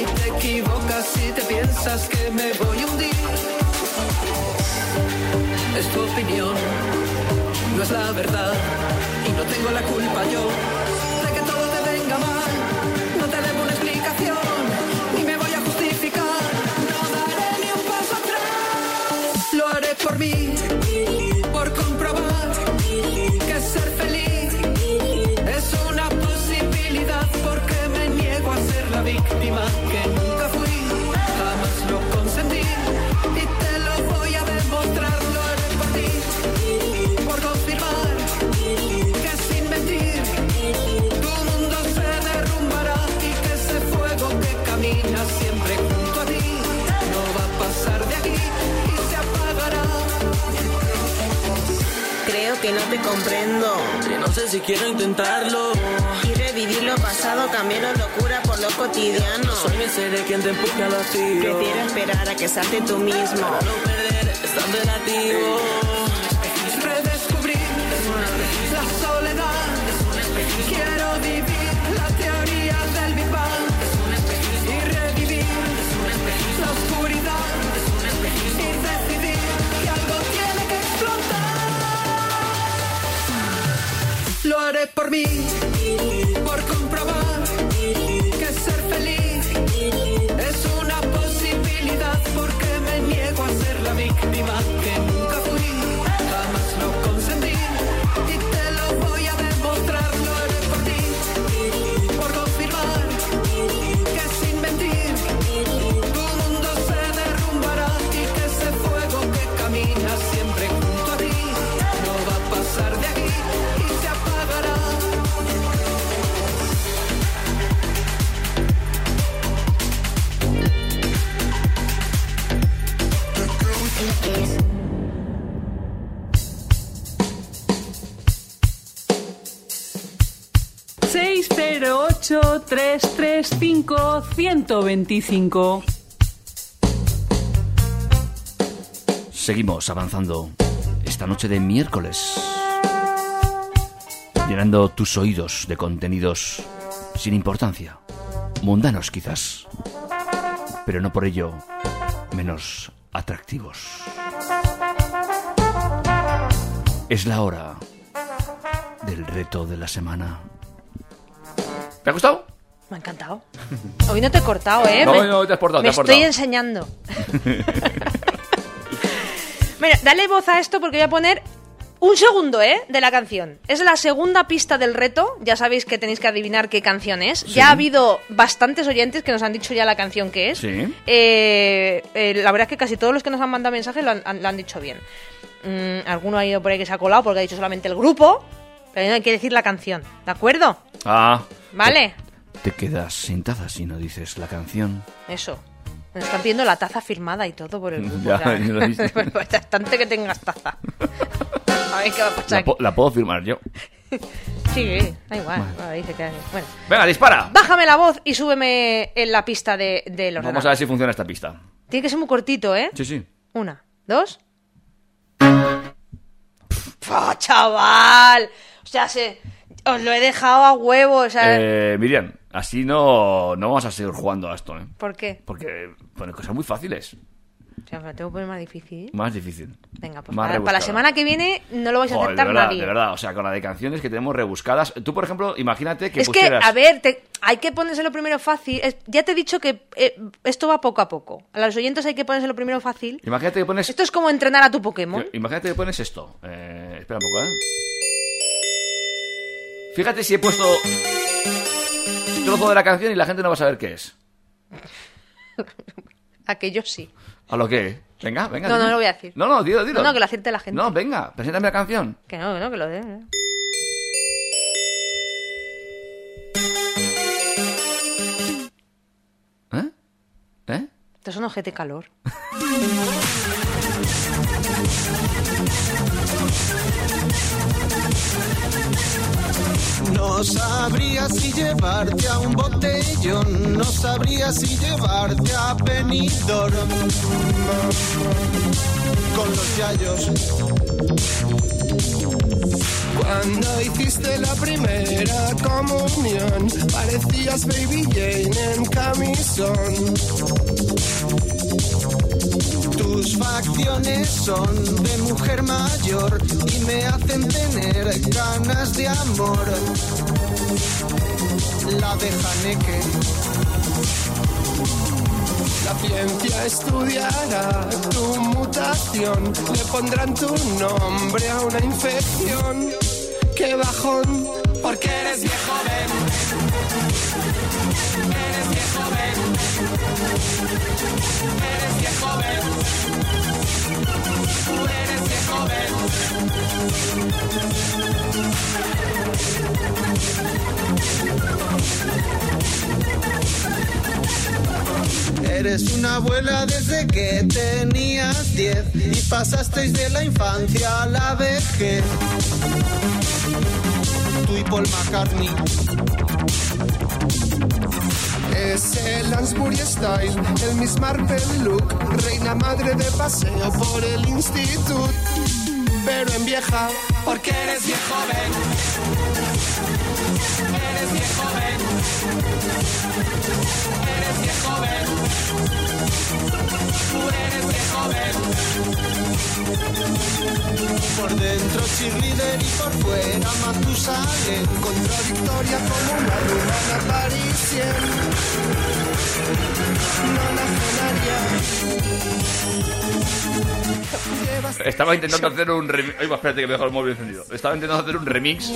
Y te equivocas si te piensas que me voy a hundir. Opinión, no es la verdad. Y no tengo la culpa yo que no te comprendo. Y no sé si quiero intentarlo. Y revivir lo pasado, cambiar locura por lo cotidiano. Soy mi ser quien te empuje al vacío. Prefiero esperar a que salte tú mismo. Para no perder, es tan relativo. Haré 335 125. Seguimos avanzando esta noche de miércoles, llenando tus oídos de contenidos sin importancia, mundanos quizás, pero no por ello menos atractivos. Es la hora del reto de la semana. ¿Te ha gustado? Me ha encantado. Hoy no te he cortado, ¿eh? No, Me- no, te has portado, Me te has estoy portado. enseñando. Mira, dale voz a esto porque voy a poner un segundo, ¿eh? De la canción. Es la segunda pista del reto. Ya sabéis que tenéis que adivinar qué canción es. Sí. Ya ha habido bastantes oyentes que nos han dicho ya la canción que es. Sí. Eh, eh, la verdad es que casi todos los que nos han mandado mensajes lo han, han- lo han dicho bien. Mm, alguno ha ido por ahí que se ha colado porque ha dicho solamente el grupo. Pero hay que decir la canción, ¿de acuerdo? Ah. ¿Vale? Te quedas sin taza si no dices la canción. Eso. Nos están pidiendo la taza firmada y todo por el grupo. Ya, ya lo he visto. bastante que tengas taza. A ver qué va a pasar La, aquí. po- la puedo firmar yo. Sí, da igual. Bueno, dice que- Bueno. Venga, dispara. Bájame la voz y súbeme en la pista de, del ordenador. Vamos a ver si funciona esta pista. Tiene que ser muy cortito, ¿eh? Sí, sí. Una, dos. ¡Pah, chaval! O sea, se... os lo he dejado a huevo. O sea, Eh, Miriam, así no, no vamos a seguir jugando a esto, ¿eh? ¿Por qué? Porque pone cosas muy fáciles. O sea, me lo tengo que poner más difícil. Más difícil. Venga, pues para, para la semana que viene no lo vais a aceptar de verdad, nadie. de verdad. O sea, con la de canciones que tenemos rebuscadas. Tú, por ejemplo, imagínate que es que, a ver, te- hay que ponérselo primero fácil. Es- ya te he dicho que eh, esto va poco a poco. A los oyentes hay que ponérselo primero fácil. Imagínate que pones... Esto es como entrenar a tu Pokémon. Imagínate que pones esto. Eh, espera un poco, ¿eh? Fíjate si he puesto trozo de la canción y la gente no va a saber qué es. Aquello sí. ¿A lo que? Venga, venga. No, no dime. lo voy a decir. No, no, dilo, dilo. No, no, que lo acierte la gente. No, venga, preséntame la canción. Que no, que no, que lo dé. ¿Eh? ¿Eh? Esto es un ojete calor. No sabría si llevarte a un botellón, no sabría si llevarte a Benidorm con los yayos. Cuando hiciste la primera comunión, parecías Baby Jane en camisón. Tus facciones son de mujer mayor y me hacen tener ganas de amor. La de Haneke. La ciencia estudiará tu mutación, le pondrán tu nombre a una infección. ¡Qué bajón! Porque eres viejo, ven. Eres viejo, ven. Eres viejo, ven. Tú eres viejo, Eres una abuela desde que tenías 10 y pasasteis de la infancia a la vejez. Y Paul McCartney. Es el Lansbury Style, el Miss Marple look, reina madre de paseo por el instituto, pero en vieja, porque eres viejo, ven. Eres viejo, ven. Eres viejo, ven. Tú eres viejo, ven. Por dentro cheerleader y por fuera Matusalén. Contradictoria como una rumana parisien. Estaba intentando hacer un remix. Ay, va, espérate que me dejo el móvil encendido. Estaba intentando hacer un remix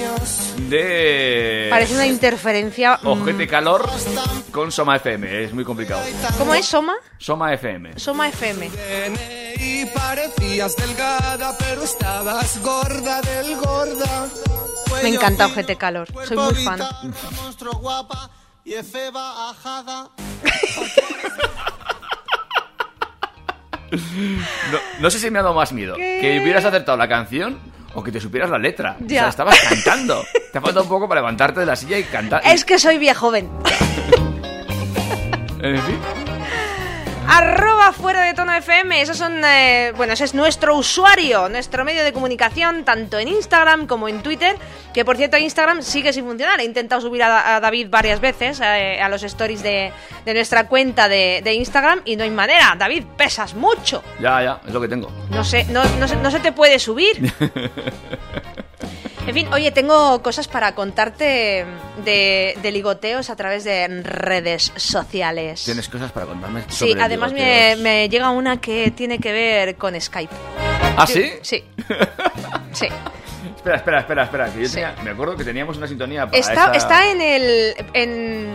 de. Parece una interferencia. mm, Ojete Calor con Soma FM. Es muy complicado. ¿Cómo es Soma? Soma FM. Soma FM. Y parecías delgada, pero estabas gorda del gorda. Me encanta Ojete Calor. Soy muy fan. No, no sé si me ha dado más miedo. Que hubieras acertado la canción o que te supieras la letra. O Ya. sea, estabas cantando. Te ha faltado un poco para levantarte de la silla y cantar. Es que soy viejo joven. En fin. Arroba fuera de tono FM, esos son, eh, bueno, ese es nuestro usuario, nuestro medio de comunicación, tanto en Instagram como en Twitter, que por cierto Instagram sigue sin funcionar, he intentado subir a, a David varias veces eh, a los stories de, de nuestra cuenta de, de Instagram y no hay manera, David, pesas mucho, Ya, ya, es lo que tengo. no sé, no, no, se- no se te puede subir. En fin, oye, tengo cosas para contarte de, de ligoteos a través de redes sociales. Tienes cosas para contarme. Sí, sobre además me, llega una que tiene que ver con Skype. ¿Ah, sí? Sí. Sí. Espera, espera, espera, espera. Que yo tenía- me acuerdo que teníamos una sintonía para Está, esa- está en el. En...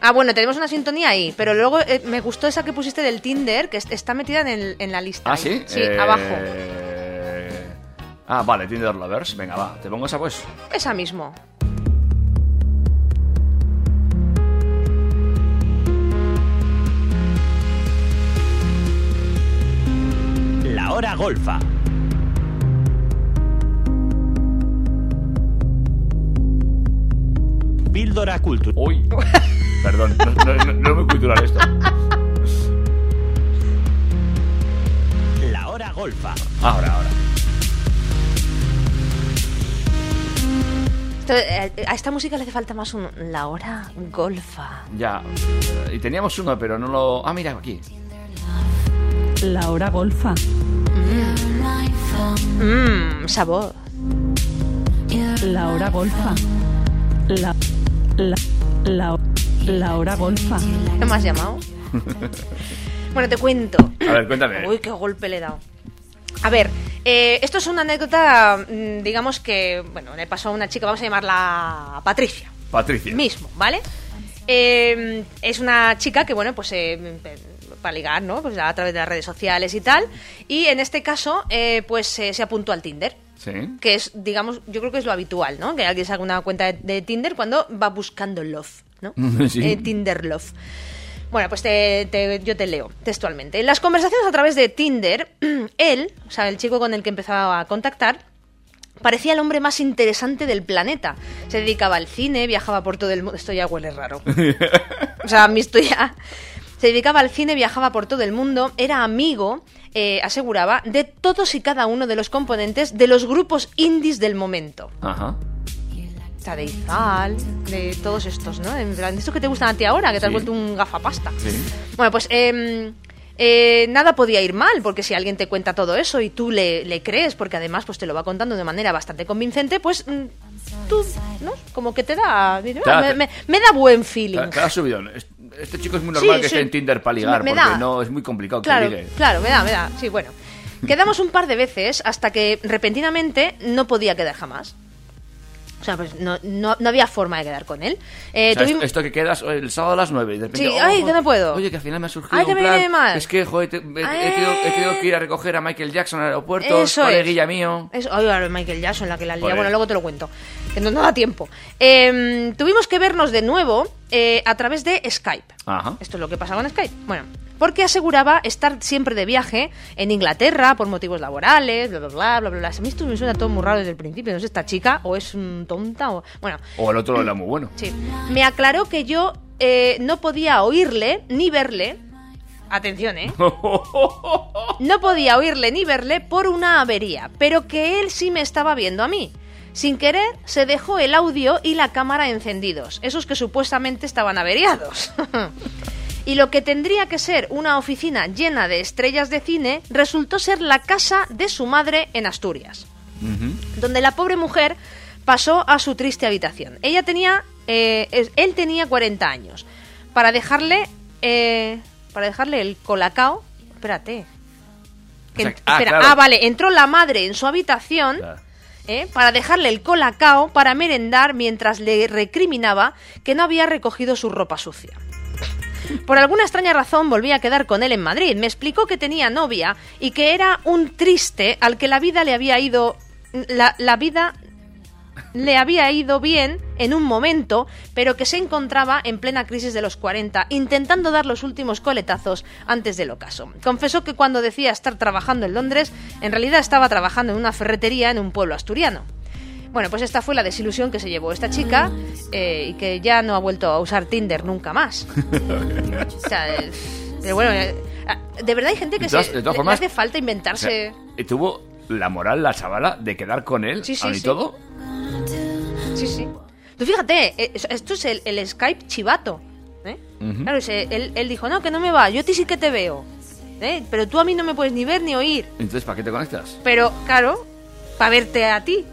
Ah, bueno, tenemos una sintonía ahí, pero luego eh, me gustó esa que pusiste del Tinder, que es- está metida en, el- en la lista. ¿Ah, ahí. sí? Sí, Eh, abajo. Ah, vale, Tinder Lovers. Venga, va. Te pongo esa pues. Esa mismo. La hora golfa. Píldora cultural. Uy. Perdón, no, no, no, no es muy cultural esto. La hora golfa. Ahora, ahora. Esto, eh, a esta música le hace falta más un. La hora golfa. Ya. Y teníamos uno, pero no lo. Ah, mira, aquí. La hora golfa. Mmm, sabor. La hora golfa. La, la, la, la hora golfa. ¿Qué me has llamado? Bueno, te cuento. A ver, cuéntame. Uy, qué golpe le he dado. A ver, eh, esto es una anécdota, mm, digamos que, bueno, le pasó a una chica, vamos a llamarla Patricia, Patricia. mismo, ¿vale? Eh, es una chica que, bueno, pues eh, para ligar, ¿no? Pues a través de las redes sociales y tal. Y en este caso, eh, pues eh, se apuntó al Tinder. Sí. Que es, digamos, yo creo que es lo habitual, ¿no? Que alguien se haga una cuenta de, de Tinder cuando va buscando love, ¿no? Sí. Eh, Tinder love. Bueno, pues te- te- yo te leo textualmente. En las conversaciones a través de Tinder, él, o sea, el chico con el que empezaba a contactar, Parecía el hombre más interesante del planeta. Se dedicaba al cine, viajaba por todo el mundo. Esto ya huele raro. O sea, a mí esto ya... Se dedicaba al cine, viajaba por todo el mundo, era amigo, eh, aseguraba, de todos y cada uno de los componentes de los grupos indies del momento. Ajá. O sea, de Izal, de todos estos, ¿no? En plan, de estos que te gustan a ti ahora, que te has vuelto un gafapasta. Sí. Bueno, pues em, eh, nada podía ir mal, porque si alguien te cuenta todo eso y tú le, le crees, porque además pues te lo va contando de manera bastante convincente, pues mm, tú, ¿no? Como que te da... dices, Te da- "Ah, me, me- me da buen feeling. Te, te da subidón. Es- Este chico es muy normal Sí, que sí. esté en Tinder para ligar, me porque da. no es muy complicado Claro, que ligue. claro, me da, me da. Sí, bueno. Quedamos un par de veces hasta que repentinamente no podía quedar jamás. O sea, pues no, no, no había forma de quedar con él. Eh, O sea, tuvim- esto, que quedas el sábado a las 9 y de repente, Sí, oh, ay, que no puedo. Oye, que al final me ha surgido Ay, que un me plan. viene mal. Es que, joder, te- he, he tenido, he tenido que ir a recoger a Michael Jackson al aeropuerto, Eso coleguilla mío. Eso, ay, Michael Jackson, la que la lía. Bueno, luego te lo cuento. Que no, no da tiempo. Eh, tuvimos que vernos de nuevo eh, a través de Skype. Ajá. Esto es lo que pasaba en Skype. Bueno, porque aseguraba estar siempre de viaje en Inglaterra por motivos laborales, bla, bla, bla, bla, bla. A mí esto me suena todo muy raro desde el principio. No sé, esta chica o es mm, tonta o... Bueno, O el otro era muy bueno. sí. Me aclaró que yo eh, no podía oírle ni verle. Atención, ¿eh? No podía oírle ni verle por una avería, pero que él sí me estaba viendo a mí. Sin querer, se dejó el audio y la cámara encendidos, esos que supuestamente estaban averiados. y lo que tendría que ser una oficina llena de estrellas de cine resultó ser la casa de su madre en Asturias donde la pobre mujer pasó a su triste habitación. Ella tenía, eh, él tenía 40 años. Para dejarle, eh, para dejarle el colacao, espérate. O sea, ah, espera, claro. ah, vale, entró la madre en su habitación. Claro. ¿Eh? para dejarle el colacao para merendar mientras le recriminaba que no había recogido su ropa sucia. Por alguna extraña razón volví a quedar con él en Madrid. Me explicó que tenía novia y que era un triste al que la vida le había ido. La, la vida le había ido bien en un momento, pero que se encontraba en plena crisis de los 40, intentando dar los últimos coletazos antes del ocaso. Confesó que cuando decía estar trabajando en Londres, en realidad estaba trabajando en una ferretería en un pueblo asturiano. Bueno, pues esta fue la desilusión que se llevó esta chica eh, y que ya no ha vuelto a usar Tinder nunca más. O sea, eh, pero bueno, eh, de verdad hay gente que todas- se, de todas le- formas, le hace falta O inventarse... sea, y tuvo la moral la chavala de quedar con él, Sí, sí, aun y sí. todo. Sí, sí. Tú fíjate, eh, esto es el, el Skype chivato. ¿eh? Ujú. Claro, ese- él, él dijo, no, que no me va, yo a ti sí que te veo. ¿eh? Pero tú a mí no me puedes ni ver ni oír. Entonces, ¿para qué te conectas? Pero, claro, para verte a ti.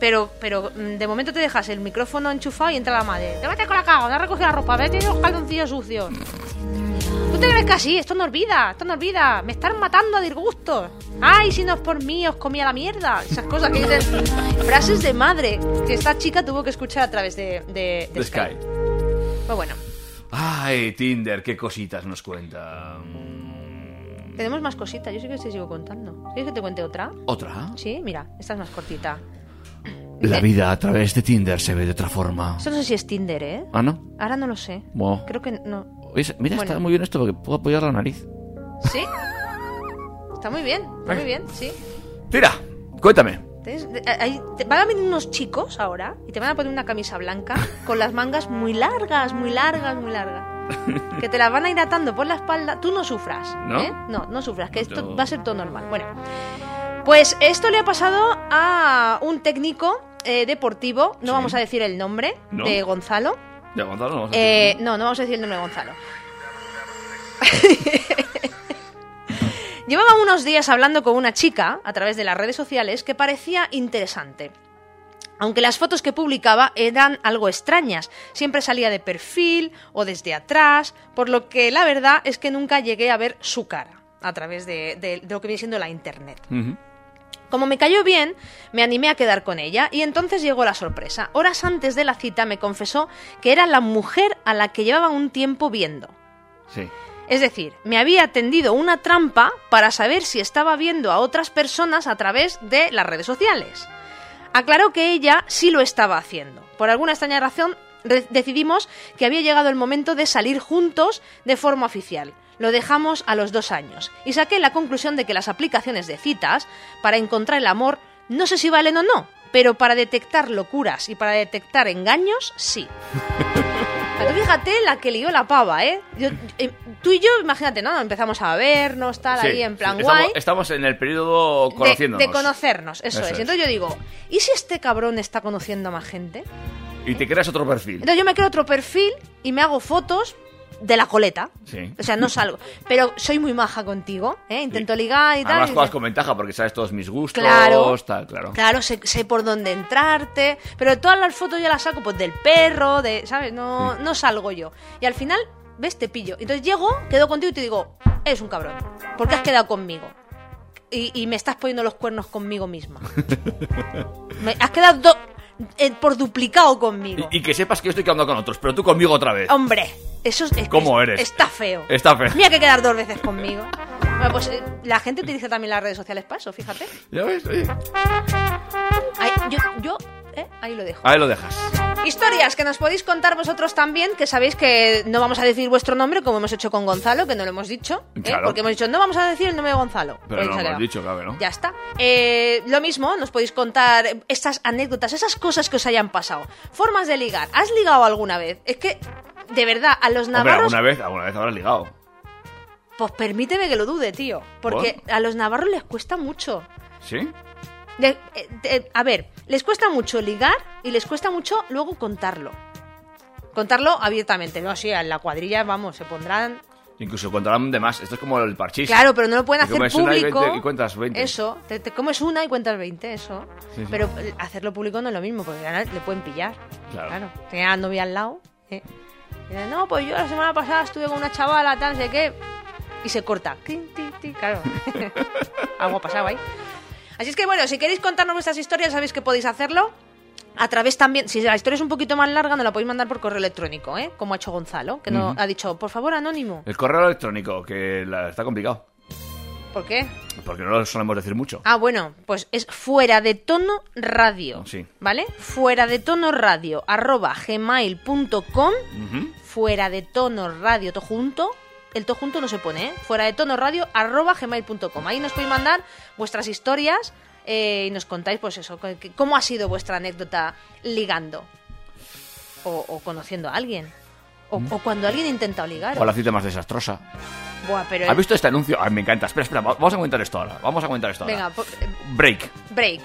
Pero, pero mm, de momento te dejas el micrófono enchufado y entra la madre. Te vete con la cago, no has recogido la ropa, vete los calzoncillos sucios. ¿Tú te crees que así? Esto no olvida, esto no olvida. Me están matando a disgusto. Ay, si no es por mí, os comía la mierda. Esas cosas que dicen. Frases de madre que esta chica tuvo que escuchar a través de, de, Skype. Sky. Pues bueno, Ay, Tinder, qué cositas nos cuenta. tenemos más cositas. Yo sí que te sigo contando. ¿Quieres que te cuente otra? ¿Otra? Sí, mira, esta es más cortita. La vida a través de Tinder se ve de otra forma. Esto no sé si es Tinder, ¿eh? ¿Ah, no? Ahora no lo sé. Bueno. Creo que no. Oye, mira, Bueno. está muy bien esto porque puedo apoyar la nariz. ¿Sí? Está muy bien, está muy bien, sí. Tira, cuéntame. Te van a venir unos chicos ahora y te van a poner una camisa blanca con las mangas muy largas, muy largas, muy largas. Que te las van a ir atando por la espalda. Tú no sufras, ¿No? ¿eh? No, no sufras, que esto Yo- va a ser todo normal. Bueno, pues esto le ha pasado a un técnico eh, deportivo, no Sí. vamos a decir el nombre, ¿No? de Gonzalo. Gonzalo, no vamos a Eh, no, no vamos a decir el nombre de Gonzalo. Llevaba unos días hablando con una chica a través de las redes sociales que parecía interesante. Aunque las fotos que publicaba eran algo extrañas, siempre salía de perfil o desde atrás, por lo que la verdad es que nunca llegué a ver su cara a través de, de- de lo que viene siendo la internet. Como me cayó bien, me animé a quedar con ella y entonces llegó la sorpresa. Horas antes de la cita me confesó que era la mujer a la que llevaba un tiempo viendo. Sí. Es decir, me había tendido una trampa para saber si estaba viendo a otras personas a través de las redes sociales. Aclaró que ella sí lo estaba haciendo. Por alguna extraña razón decidimos que había llegado el momento de salir juntos de forma oficial. Lo dejamos a los dos años y saqué la conclusión de que las aplicaciones de citas para encontrar el amor No sé si valen o no, pero para detectar locuras y para detectar engaños, sí. Fíjate la que lió la pava, ¿eh? Yo- eh, tú y yo, imagínate, ¿no? Empezamos a vernos, tal, Sí, ahí en plan guay. Estamos, estamos en el periodo conociéndonos. De, conocernos, eso, Eso es. es. Y entonces yo digo, ¿y si este cabrón está conociendo a más gente? Y te creas otro perfil. Entonces yo me creo otro perfil y me hago fotos de la coleta. Sí. O sea, no salgo. Pero soy muy maja contigo, ¿eh? Intento ligar y tal. Además juegas con ventaja porque sabes todos mis gustos, Claro. tal, claro. Claro, sé, sé por dónde entrarte. Pero todas las fotos yo las saco pues del perro, de. ¿Sabes? No, no salgo yo. Y al final, ves, te pillo. Entonces llego, quedo contigo y te digo, eres un cabrón. Porque has quedado conmigo. Y, y me estás poniendo los cuernos conmigo misma. Me- has quedado do- eh, por duplicado conmigo. Y, y que sepas que yo estoy quedando con otros, pero tú conmigo otra vez. Hombre, eso es, ¿Cómo es- eres? Está feo. Está feo. Mira que quedar dos veces conmigo. Bueno, pues eh, la gente utiliza también las redes sociales para eso, fíjate. ¿Ya ves? Oye. Ahí, yo, yo, eh, ahí lo dejo. Ahí lo dejas. Historias que nos podéis contar vosotros también, que sabéis que no vamos a decir vuestro nombre como hemos hecho con Gonzalo, que no lo hemos dicho, ¿eh? Claro. porque hemos dicho no vamos a decir el nombre de Gonzalo. Pero no lo hemos quedado. dicho, claro, ¿no? Ya está. Lo mismo, nos podéis contar estas anécdotas, esas cosas que os hayan pasado. Formas de ligar. ¿Has ligado alguna vez? Es que, de verdad, a los Hombre, navarros... alguna vez, alguna vez habrás ligado. Pues permíteme que lo dude, tío. Porque a los navarros les cuesta mucho. ¿Sí? Le- eh, eh, a ver, les cuesta mucho ligar y les cuesta mucho luego contarlo. Contarlo abiertamente. No, sí, en la cuadrilla, vamos, se pondrán. Incluso contarán de más. Esto es como el parchís. Claro, pero no lo pueden hacer comes una y público. y cuentas 20. Eso, te, te comes una y cuentas 20, eso. Sí, sí. Pero hacerlo público no es lo mismo, porque le pueden pillar. Claro. Tenía a la novia al lado. eh. Y dice, no, pues yo la semana pasada estuve con una chavala, tal, no sé qué. Y se corta. Claro. Algo ha pasado ahí. Así es que bueno, si queréis contarnos vuestras historias, sabéis que podéis hacerlo. A través también, si la historia es un poquito más larga, nos la podéis mandar por correo electrónico, ¿eh? Como ha hecho Gonzalo, que no Ujú. ha dicho, por favor, anónimo. El correo electrónico, que la- está complicado. ¿Por qué? Porque no lo solemos decir mucho. Ah, bueno, pues es fuera de tono radio. Sí. ¿Vale? Fuera de tono radio, arroba gmail.com. Fuera de tono radio, todo junto. El todo junto no se pone, ¿eh? Fuera de tono radio, arroba gmail.com. Ahí nos podéis mandar vuestras historias eh, y nos contáis, pues eso, cómo ha sido vuestra anécdota ligando. O, o conociendo a alguien. O, o cuando alguien intenta ligar. O la cita más desastrosa. Buah, pero ¿Has visto este anuncio? Ay, me encanta. Espera, espera. va- Vamos a comentar esto ahora. Vamos a comentar esto ahora. Venga, po- Break. break.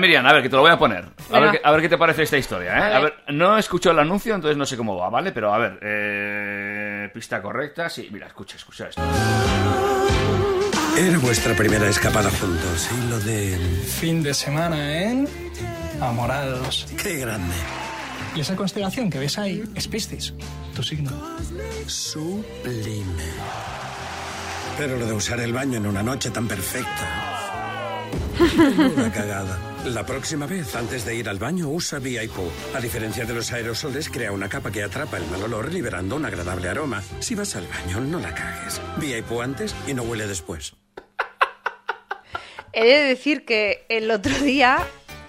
Miriam, a ver, que te lo voy a poner. A ver, qué- a ver qué te parece esta historia, ¿eh? A ver, no escucho el anuncio, entonces no sé cómo va, ¿vale? Pero a ver, eh, pista correcta, sí, mira, escucha, escucha esto. Era vuestra primera escapada juntos y lo de... Fin de semana en Amorados. Qué grande. Y esa constelación que ves ahí es Piscis, tu signo. Sublime. Pero lo de usar el baño en una noche tan perfecta. Una cagada. La próxima vez, antes de ir al baño, usa VIP. A diferencia de los aerosoles, crea una capa que atrapa el mal olor, liberando un agradable aroma. Si vas al baño, no la cagues. VIP antes y no huele después. He de decir que el otro día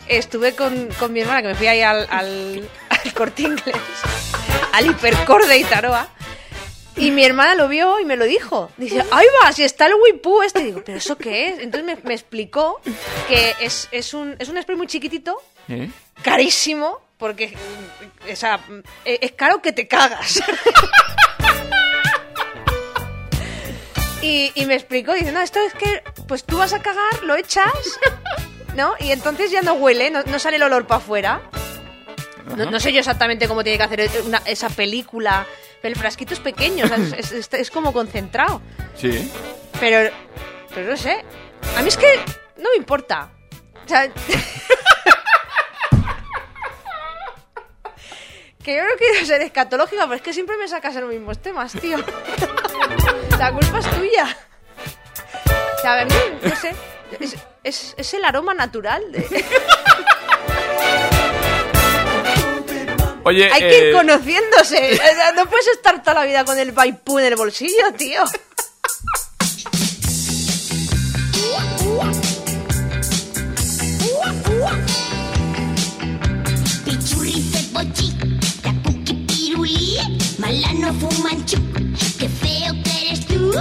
estuve con, con mi hermana, que me fui ahí al, al, al corte inglés, al hipercore de Itaroa, y mi hermana lo vio y me lo dijo. Dice, ¡ay va! Si está el Wipú este. Digo, ¿pero eso qué es? Entonces me, me explicó que es, es, un, es un spray muy chiquitito, ¿Eh? carísimo, porque o sea, es es caro que te cagas. Y, y me explicó, dice, no, esto es que, pues tú vas a cagar, lo echas, ¿no? Y entonces ya no huele, no, no sale el olor para afuera. No, no sé yo exactamente cómo tiene que hacer una- esa película, pero el frasquito es pequeño, o sea, es, es- es como concentrado. Sí. Pero, pero no sé, a mí es que no me importa. O sea, que yo no quiero ser escatológica, pero es que siempre me sacas en los mismos temas, tío. La culpa es tuya. O sea, a mí, no sé, es, es- es el aroma natural. de- Oye, Hay que ir eh, conociéndose. No puedes estar toda la vida con el vaipú en el bolsillo, tío. Malano, fumanchu. Qué feo que eres tú,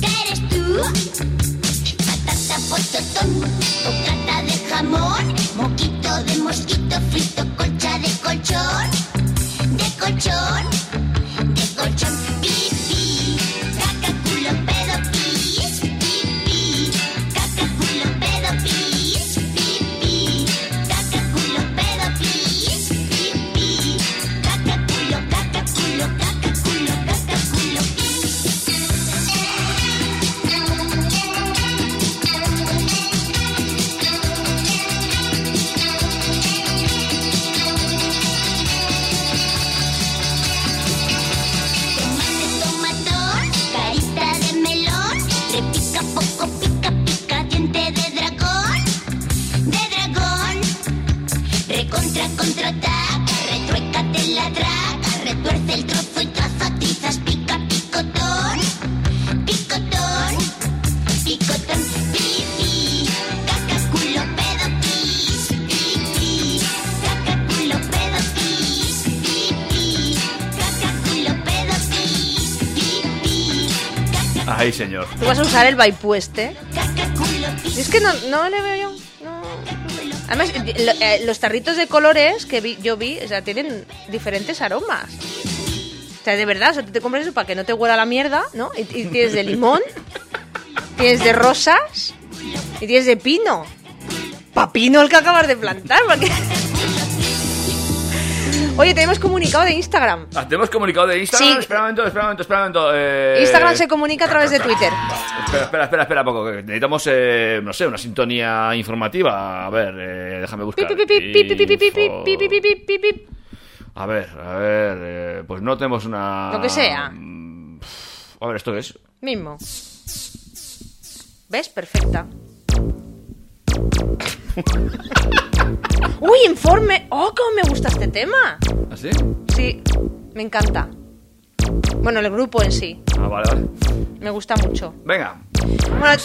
que eres tú. Patata, pototón, bocata de jamón, moquito de mosquito, frito, colcha de colchón, de colchón, contraataca, retruécate la draga, retuerce el trozo y traza tizas, pica, picotón, picotón, picotón, pipi, caca, culo, pedo, pis, pipi, caca, culo, pedo, pis, pipi, caca, culo, pedo, pis, pipi, Ay, señor. Tú vas a usar el vaipú este. Y es que no, no le veo yo. Además, eh, lo- los tarritos de colores que yo vi, o sea, tienen diferentes aromas. O sea, de verdad, o sea, tú te compras eso para que no te huela la mierda, ¿no? Y, y tienes de limón, tienes de rosas y tienes de pino. Papino el que acabas de plantar, porque... Oye, tenemos comunicado de Instagram. Tenemos comunicado de Instagram. Sí. Espera un momento, espera un momento, espera un momento. Eh... Instagram se comunica a través de Twitter. Espera, espera, espera, espera poco. Necesitamos, eh, no sé, una sintonía informativa. A ver, eh, déjame buscar. A ver, a ver, pues no tenemos una. Lo que sea. A ver, esto qué es. Mismo. ¿Ves? Perfecta. ¡Uy, informe! ¡Oh, cómo me gusta este tema! ¿Así? Sí, me encanta. Bueno, el grupo en sí. Ah, vale, vale. Me gusta mucho. Venga. Bueno,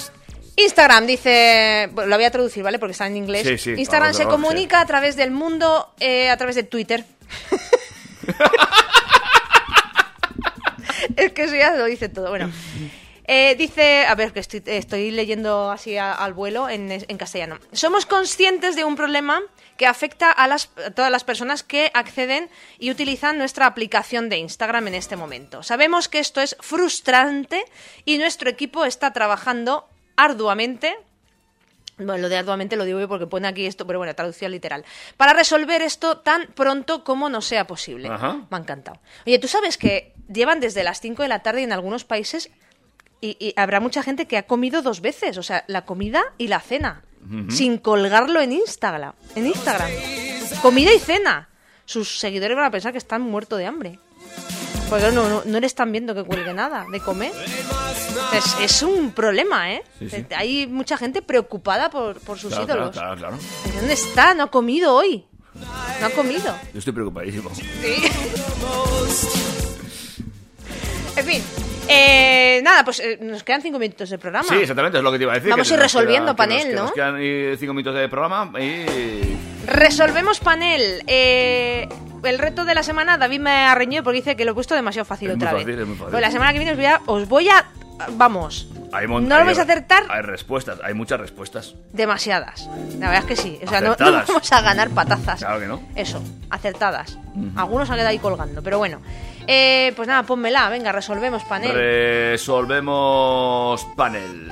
Instagram dice... bueno, lo voy a traducir, ¿vale? Porque está en inglés. Sí, sí, Instagram se comunica a través del mundo, eh, a través de Twitter. es que eso ya lo dice todo. Bueno. Eh, dice, a ver, que estoy, estoy leyendo así a- al vuelo en, en castellano. Somos conscientes de un problema que afecta a, las, a todas las personas que acceden y utilizan nuestra aplicación de Instagram en este momento. Sabemos que esto es frustrante y nuestro equipo está trabajando arduamente bueno, lo de arduamente lo digo yo porque pone aquí esto, pero bueno, traducción literal. Para resolver esto tan pronto como nos sea posible. Ajá. Me ha encantado. Oye, ¿tú sabes que llevan desde las 5 de la tarde en algunos países y, y habrá mucha gente que ha comido dos veces? O sea, la comida y la cena. Sin colgarlo en Instagram. En Instagram. Comida y cena. Sus seguidores van a pensar que están muertos de hambre. Porque no, no, no le están viendo que cuelgue nada de comer. Es, es un problema, ¿eh? Sí, sí. Hay mucha gente preocupada por, por sus Claro, ídolos. claro, claro. ¿Dónde está? No ha comido hoy. No ha comido. Yo estoy preocupadísimo. En fin. Eh, nada, pues eh, nos quedan cinco minutos de programa. Sí, exactamente, es lo que te iba a decir. Vamos a ir resolviendo queda- que nos- panel, que ¿no? Nos quedan eh, cinco minutos de programa y... Resolvemos panel. Eh, el reto de la semana, David me ha reñido porque dice que lo he puesto demasiado fácil Es muy otra fácil, vez. es muy fácil. Pues la semana que viene os voy a... Os voy a vamos, Hay ¿No lo hay- vais a acertar? Hay respuestas, hay muchas respuestas. demasiadas. La verdad es que sí. O sea, no, vamos a ganar patazas. Claro que no. Eso, acertadas. Algunos han quedado ahí colgando, pero bueno. Eh, pues nada, pónmela, venga, resolvemos panel. Resolvemos panel.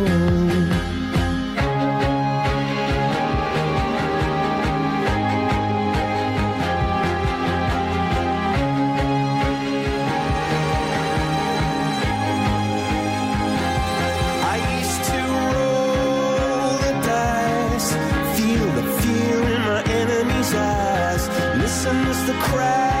Crowd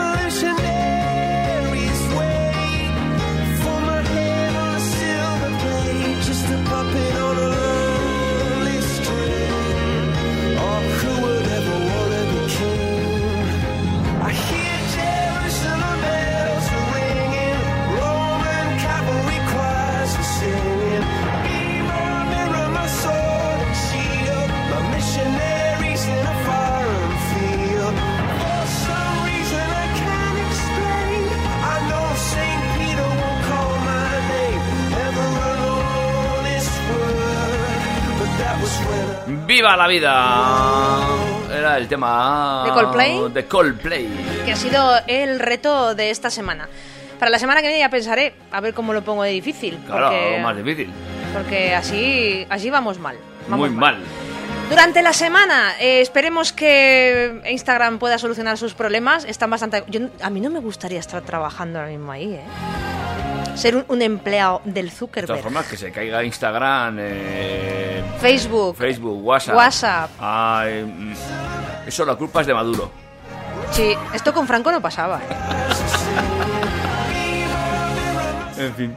¡Viva la vida! Era el tema... ¿De Coldplay? De Coldplay. que ha sido el reto de esta semana. Para la semana que viene ya pensaré a ver cómo lo pongo de difícil. Claro, porque, más difícil. porque así, así vamos mal. Vamos Muy mal. Durante la semana eh, esperemos que Instagram pueda solucionar sus problemas. Están bastante. Yo, a mí no me gustaría estar trabajando ahora mismo ahí, ¿eh? Ser un, un empleado del De todas Zuckerberg. formas, que se caiga Instagram, eh, Facebook, Facebook, WhatsApp. WhatsApp. Ay, mm, eso la culpa es de Maduro. Sí, esto con Franco no pasaba. ¿eh? En fin.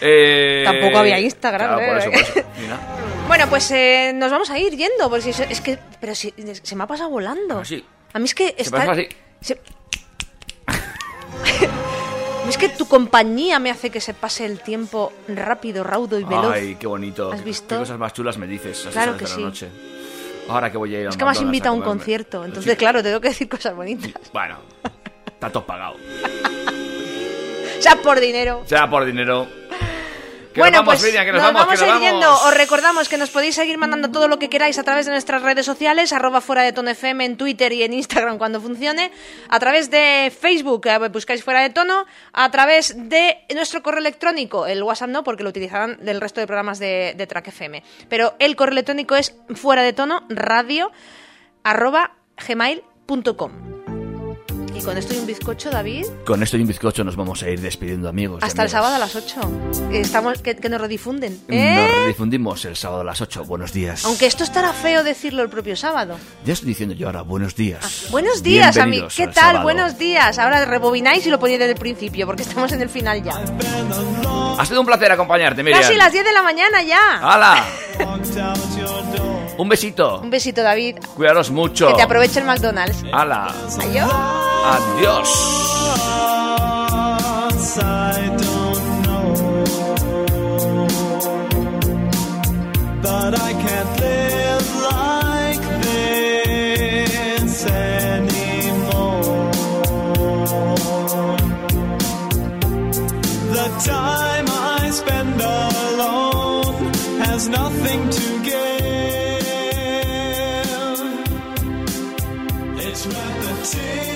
Eh, Tampoco había Instagram, Claro, por ¿eh? eso, por eso. Mira. Bueno, pues eh, nos vamos a ir yendo, porque es que... Pero si, se me ha pasado volando. Así. A mí es que... Se está- pasa así. se- es que tu compañía me hace que se pase el tiempo rápido, raudo y veloz. Ay, qué bonito. ¿Has Qué- visto? Qué cosas más chulas me dices. a Claro que sí. noche. Ahora que voy a ir es al que me has invitado a un concierto, entonces claro, tengo que decir cosas bonitas. Bueno, está todo pagado. Sea, por dinero. Sea por dinero. Que bueno, nos vamos, pues Miriam, que nos, nos vamos, vamos que a ir nos yendo. vamos. Os recordamos que nos podéis seguir mandando todo lo que queráis a través de nuestras redes sociales, arroba fuera de tono FM en Twitter y en Instagram cuando funcione, a través de Facebook, eh, buscáis fuera de tono, a través de nuestro correo electrónico, el WhatsApp no, porque lo utilizarán del resto de programas de, de Track FM, pero el correo electrónico es fuera de tono radio arroba gmail.com. Y con esto y un bizcocho, David, Con esto y un bizcocho nos vamos a ir despidiendo, amigos. hasta el amigas. sábado a las 8. Estamos, que, que nos redifunden. ¿eh? Nos difundimos el sábado a las 8. Buenos días. Aunque esto estará feo decirlo el propio sábado. Ya estoy diciendo yo ahora, buenos días. Buenos días, amigos. Bienvenidos ¿Qué al tal? sábado. Buenos días. Ahora rebobináis y lo ponéis desde el principio, porque estamos en el final ya. Ha sido un placer acompañarte, Miriam. Casi las 10 de la mañana ya. ¡Hala! un besito. Un besito, David. Cuidaros mucho. Que te aproveche el McDonald's. ¡Hala! Adiós. Adiós. I don't know, but I can't live like this anymore. The time I spend alone has nothing to give. Sing